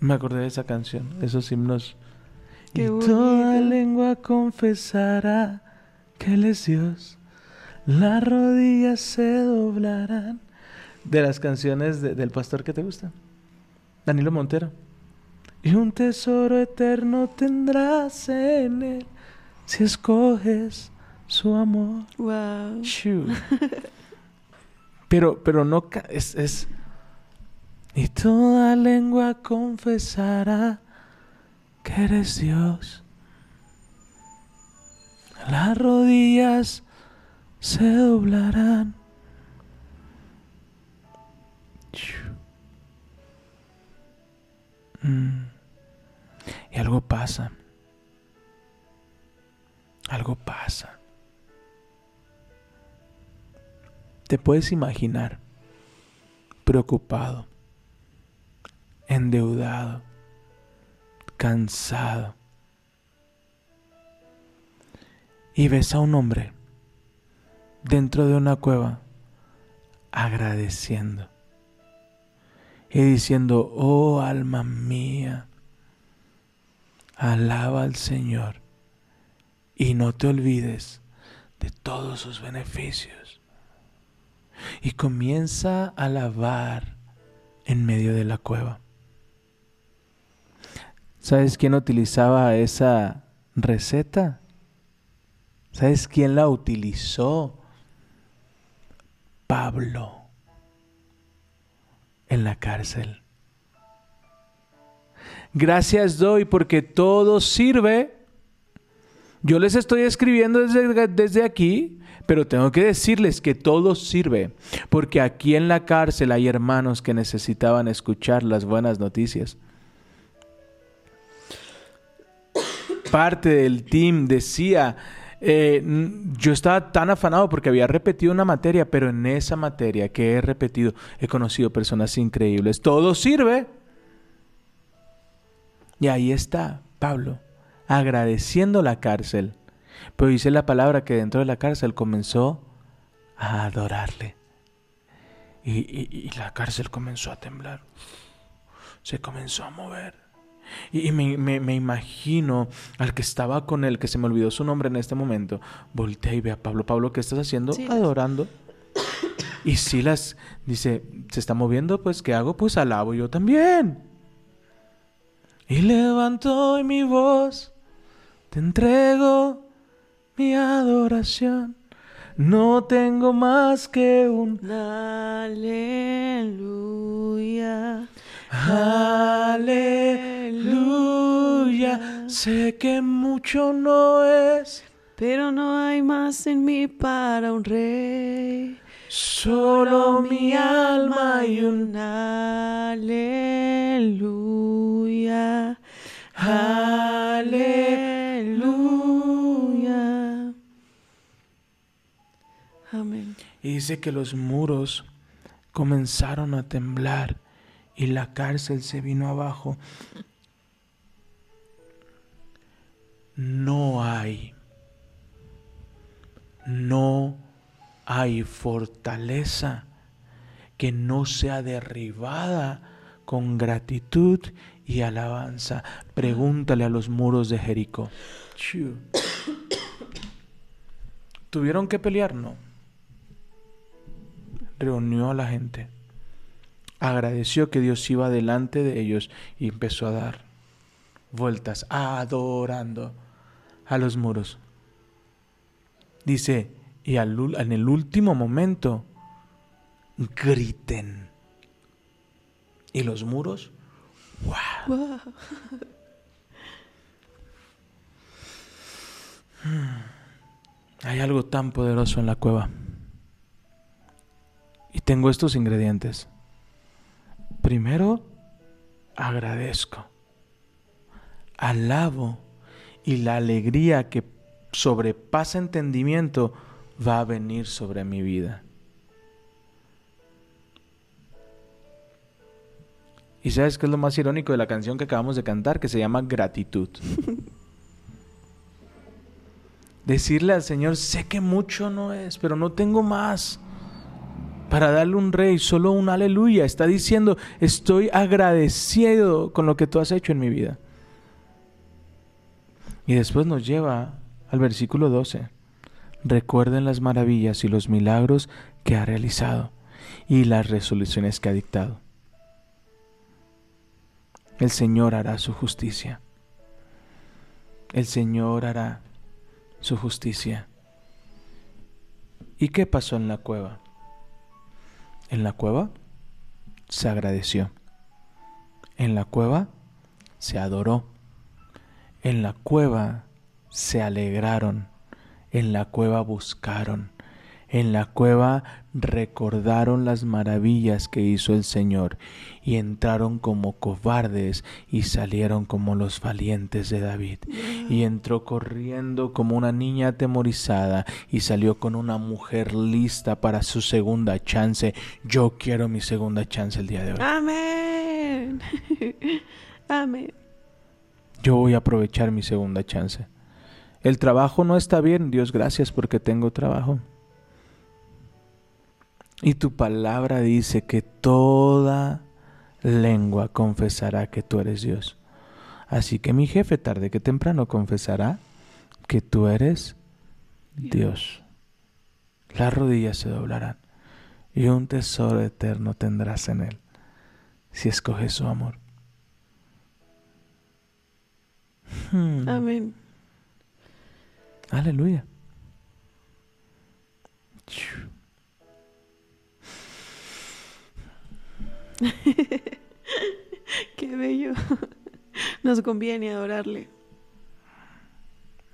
Me acordé de esa canción, esos himnos. Qué y toda bonito. lengua confesará que Él es Dios. Las rodillas se doblarán. De las canciones de- del pastor que te gusta. Danilo Montero. Y un tesoro eterno tendrás en él si escoges su amor. Wow. Pero, pero no es, es y toda lengua confesará que eres Dios. Las rodillas se doblarán. Mm. Y algo pasa. Algo pasa. Te puedes imaginar preocupado, endeudado, cansado. Y ves a un hombre dentro de una cueva agradeciendo y diciendo, oh alma mía, alaba al Señor y no te olvides de todos sus beneficios. Y comienza a alabar en medio de la cueva. ¿Sabes quién utilizaba esa receta? ¿Sabes quién la utilizó? Pablo en la cárcel. Gracias doy porque todo sirve Yo les estoy escribiendo desde, aquí, pero tengo que decirles que todo sirve, porque aquí en la cárcel hay hermanos que necesitaban escuchar las buenas noticias. Parte del team decía, eh, yo estaba tan afanado porque había repetido una materia, pero en esa materia que he repetido he conocido personas increíbles. Todo sirve. Y ahí está Pablo, agradeciendo la cárcel. Pero dice la palabra que dentro de la cárcel comenzó a adorarle. Y- y la cárcel comenzó a temblar. Se comenzó a mover. Y, me, me- me imagino al que estaba con él, que se me olvidó su nombre en este momento, voltea y ve a Pablo. Pablo, ¿qué estás haciendo? Adorando. Y Silas dice, ¿se está moviendo? Pues, ¿qué hago? Pues alabo yo también. Y levanto hoy mi voz, te entrego mi adoración. No tengo más que un Aleluya. Aleluya. Sé que mucho no es, Pero no hay más en mí para un rey. solo mi alma y un Aleluya. Aleluya. Amén. Y dice que los muros comenzaron a temblar y la cárcel se vino abajo. No hay, no hay fortaleza que no sea derribada con gratitud y alabanza. Pregúntale a los muros de Jericó. ¿Tuvieron que pelear? No reunió a la gente, agradeció que Dios iba delante de ellos y empezó a dar vueltas, adorando a los muros. Dice, y al en el último momento, griten. Y los muros, ¡guau! Wow. Hay algo tan poderoso en la cueva. Y tengo estos ingredientes. Primero, agradezco. Alabo. Y la alegría que sobrepasa entendimiento va a venir sobre mi vida. ¿Y sabes qué es lo más irónico de la canción que acabamos de cantar? Que se llama Gratitud. Decirle al Señor, sé que mucho no es, pero no tengo más para darle un rey, solo un aleluya. Está diciendo, estoy agradecido con lo que tú has hecho en mi vida. Y después nos lleva al versículo 12. Recuerden las maravillas y los milagros que ha realizado y las resoluciones que ha dictado. El Señor hará su justicia. El Señor hará su justicia. ¿Y qué pasó en la cueva? En la cueva se agradeció. En la cueva se adoró. En la cueva se alegraron. En la cueva buscaron. En la cueva recordaron las maravillas que hizo el Señor y entraron como cobardes y salieron como los valientes de David. Y entró corriendo como una niña atemorizada y salió con una mujer lista para su segunda chance. Yo quiero mi segunda chance el día de hoy. Amén. Amén. Yo voy a aprovechar mi segunda chance. El trabajo no está bien, Dios gracias porque tengo trabajo. Y tu palabra dice que toda lengua confesará que tú eres Dios. Así que mi jefe tarde que temprano confesará que tú eres Dios. Las rodillas se doblarán y un tesoro eterno tendrás en él si escoges su amor. Hmm. Amén. Aleluya. Qué bello. Nos conviene adorarle.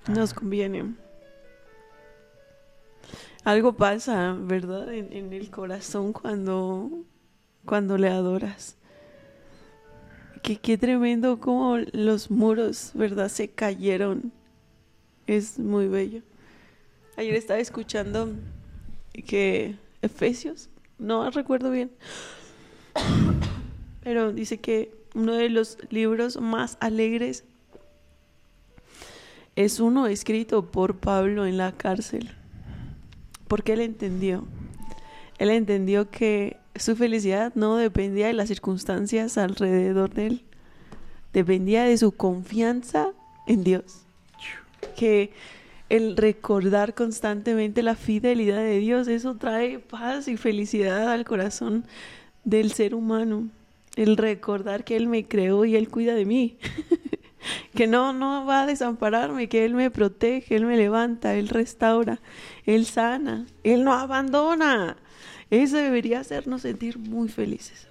Nos conviene. Algo pasa, ¿verdad? En, en el corazón cuando, cuando le adoras. Qué, qué tremendo como los muros, ¿verdad? Se cayeron. Es muy bello. Ayer estaba escuchando que Efesios, no recuerdo bien, pero dice que uno de los libros más alegres es uno escrito por Pablo en la cárcel, porque él entendió, él entendió que su felicidad no dependía de las circunstancias alrededor de él, dependía de su confianza en Dios, que el recordar constantemente la fidelidad de Dios, eso trae paz y felicidad al corazón del ser humano. El recordar que Él me creó y Él cuida de mí. que no, no va a desampararme, que Él me protege, Él me levanta, Él restaura, Él sana, Él no abandona. Eso debería hacernos sentir muy felices.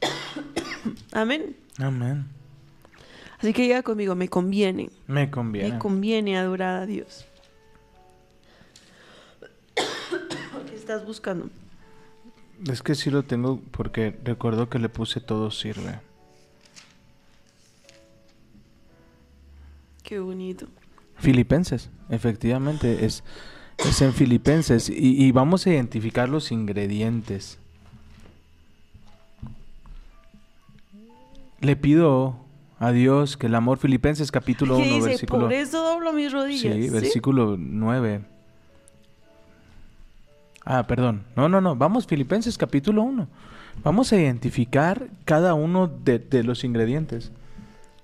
Amén. Amén. Así que diga conmigo, me conviene. Me conviene. Me conviene adorar a Dios. ¿Qué estás buscando? Es que sí lo tengo porque recuerdo que le puse todo sirve. Qué bonito. Filipenses, efectivamente, es, es en Filipenses. Y, y vamos a identificar los ingredientes. Le pido a Dios que el amor Filipenses capítulo ¿Qué 1 dice? versículo Por eso doblo mis rodillas. Sí, ¿sí? versículo 9. Ah, perdón. No, no, no. Vamos, Filipenses capítulo 1. Vamos a identificar cada uno de, los ingredientes.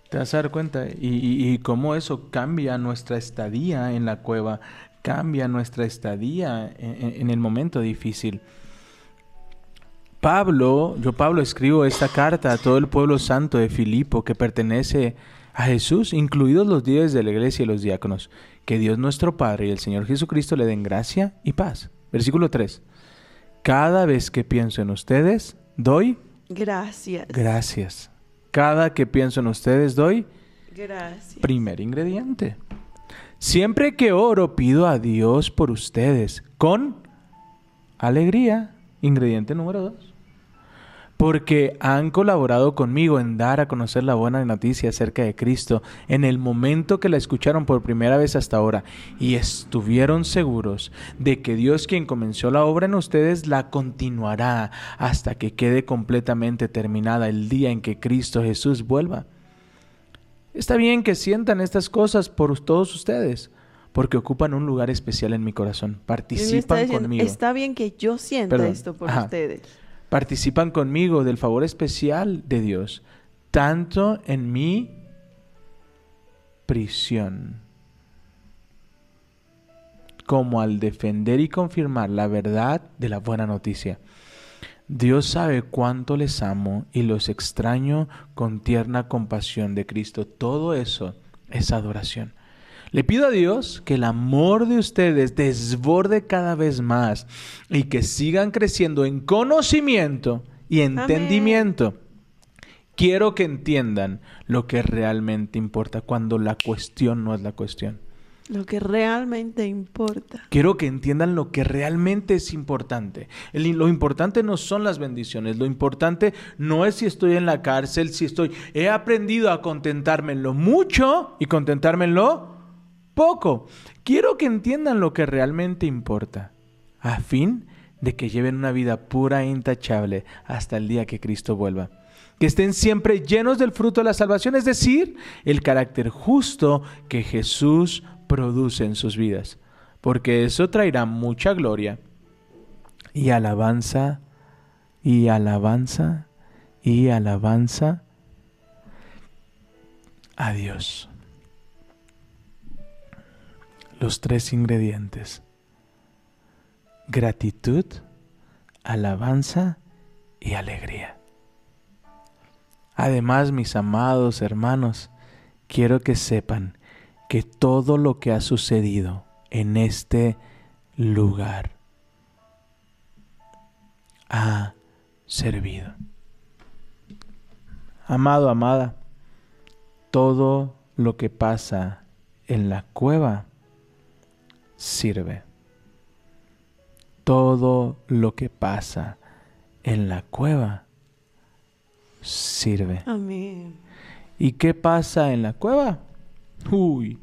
Te vas a dar cuenta. Y, y- cómo eso cambia nuestra estadía en la cueva. Cambia nuestra estadía en el momento difícil. Pablo, yo Pablo escribo esta carta a todo el pueblo santo de Filipo que pertenece a Jesús, incluidos los líderes de la iglesia y los diáconos. Que Dios nuestro Padre y el Señor Jesucristo le den gracia y paz. Versículo 3. Cada vez que pienso en ustedes, doy Gracias. gracias. Cada que pienso en ustedes, doy Gracias. primer ingrediente. Siempre que oro, pido a Dios por ustedes con alegría. Ingrediente número dos. Porque han colaborado conmigo en dar a conocer la buena noticia acerca de Cristo en el momento que la escucharon por primera vez hasta ahora y estuvieron seguros de que Dios quien comenzó la obra en ustedes la continuará hasta que quede completamente terminada el día en que Cristo Jesús vuelva. Está bien que sientan estas cosas por todos ustedes, porque ocupan un lugar especial en mi corazón. Está Participan diciendo, conmigo. Está bien que yo sienta Perdón. esto por Ajá. ustedes. Participan conmigo del favor especial de Dios, tanto en mi prisión como al defender y confirmar la verdad de la buena noticia. Dios sabe cuánto les amo y los extraño con tierna compasión de Cristo. Todo eso es adoración. Le pido a Dios que el amor de ustedes desborde cada vez más y que sigan creciendo en conocimiento y entendimiento. Quiero que entiendan lo que realmente importa cuando la cuestión no es la cuestión. Lo que realmente importa. Quiero que entiendan lo que realmente es importante. El- lo importante no son las bendiciones, lo importante no es si estoy en la cárcel, si estoy... He aprendido a contentarme en lo mucho y contentarme en lo poco. Quiero que entiendan lo que realmente importa, a fin de que lleven una vida pura e intachable hasta el día que Cristo vuelva. Que estén siempre llenos del fruto de la salvación, es decir, el carácter justo que Jesús produce en sus vidas, porque eso traerá mucha gloria y alabanza y alabanza y alabanza a Dios. Los tres ingredientes. Gratitud, alabanza y alegría. Además, mis amados hermanos, quiero que sepan que todo lo que ha sucedido en este lugar ha servido. Amado, amada, todo lo que pasa en la cueva sirve. Todo lo que pasa en la cueva sirve. Amén. ¿Y qué pasa en la cueva? Uy,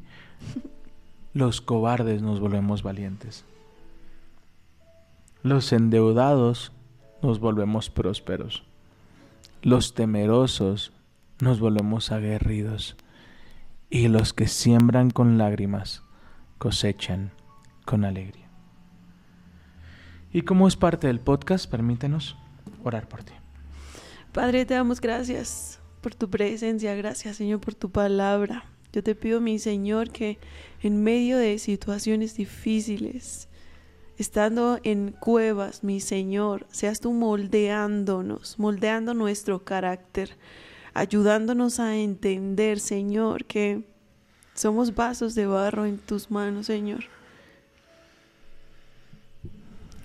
los cobardes nos volvemos valientes. Los endeudados nos volvemos prósperos. Los temerosos nos volvemos aguerridos. Y los que siembran con lágrimas cosechan con alegría. Y como es parte del podcast, permítenos orar por ti. Padre, te damos gracias por tu presencia, gracias Señor por tu palabra. Yo te pido, mi Señor, que en medio de situaciones difíciles, estando en cuevas, mi Señor, seas tú moldeándonos, moldeando nuestro carácter, ayudándonos a entender, Señor, que somos vasos de barro en tus manos, Señor,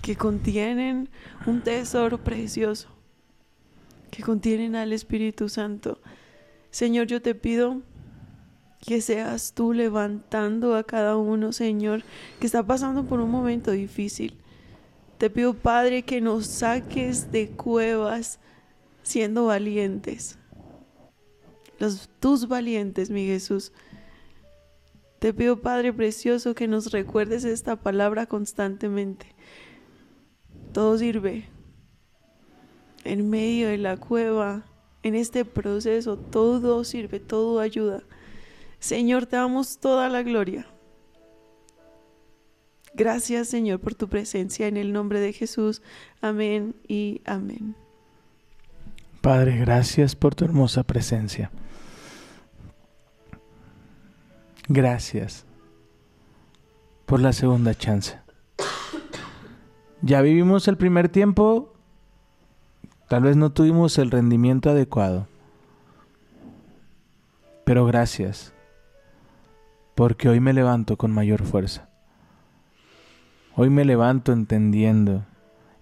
que contienen un tesoro precioso, que contienen al Espíritu Santo. Señor, yo te pido que seas tú levantando a cada uno, Señor, que está pasando por un momento difícil. Te pido, Padre, que nos saques de cuevas siendo valientes. Los tus valientes, mi Jesús. Te pido, Padre precioso, que nos recuerdes esta palabra constantemente. Todo sirve. En medio de la cueva, en este proceso, todo sirve, todo ayuda. Señor, te damos toda la gloria. Gracias, Señor, por tu presencia en el nombre de Jesús. Amén y amén. Padre, gracias por tu hermosa presencia. Gracias por la segunda chance. Ya vivimos el primer tiempo, tal vez no tuvimos el rendimiento adecuado, pero gracias, porque hoy me levanto con mayor fuerza. Hoy me levanto entendiendo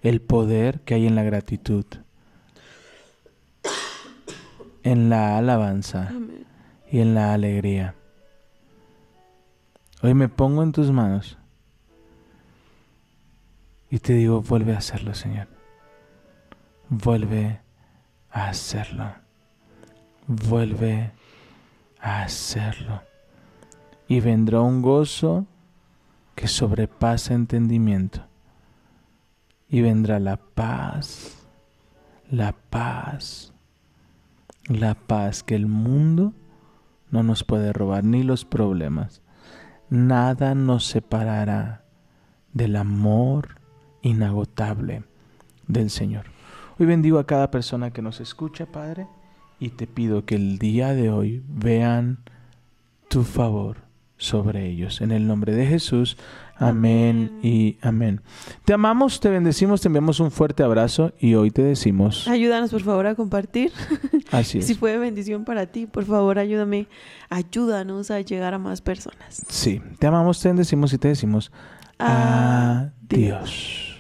el poder que hay en la gratitud, en la alabanza Amén. y en la alegría. Hoy me pongo en tus manos y te digo, vuelve a hacerlo, Señor. Vuelve a hacerlo. Vuelve a hacerlo. Y vendrá un gozo que sobrepasa entendimiento. Y vendrá la paz, la paz, la paz que el mundo no nos puede robar, ni los problemas nada nos separará del amor inagotable del Señor. Hoy bendigo a cada persona que nos escucha, Padre, y te pido que el día de hoy vean tu favor sobre ellos. En el nombre de Jesús, amén y amén. Te amamos, te bendecimos, te enviamos un fuerte abrazo y hoy te decimos, Ayúdanos, por favor, a compartir. así Si es. fue bendición para ti, por favor, ayúdame. Ayúdanos a llegar a más personas. Sí, te amamos, te bendecimos y te decimos, Adiós. adiós.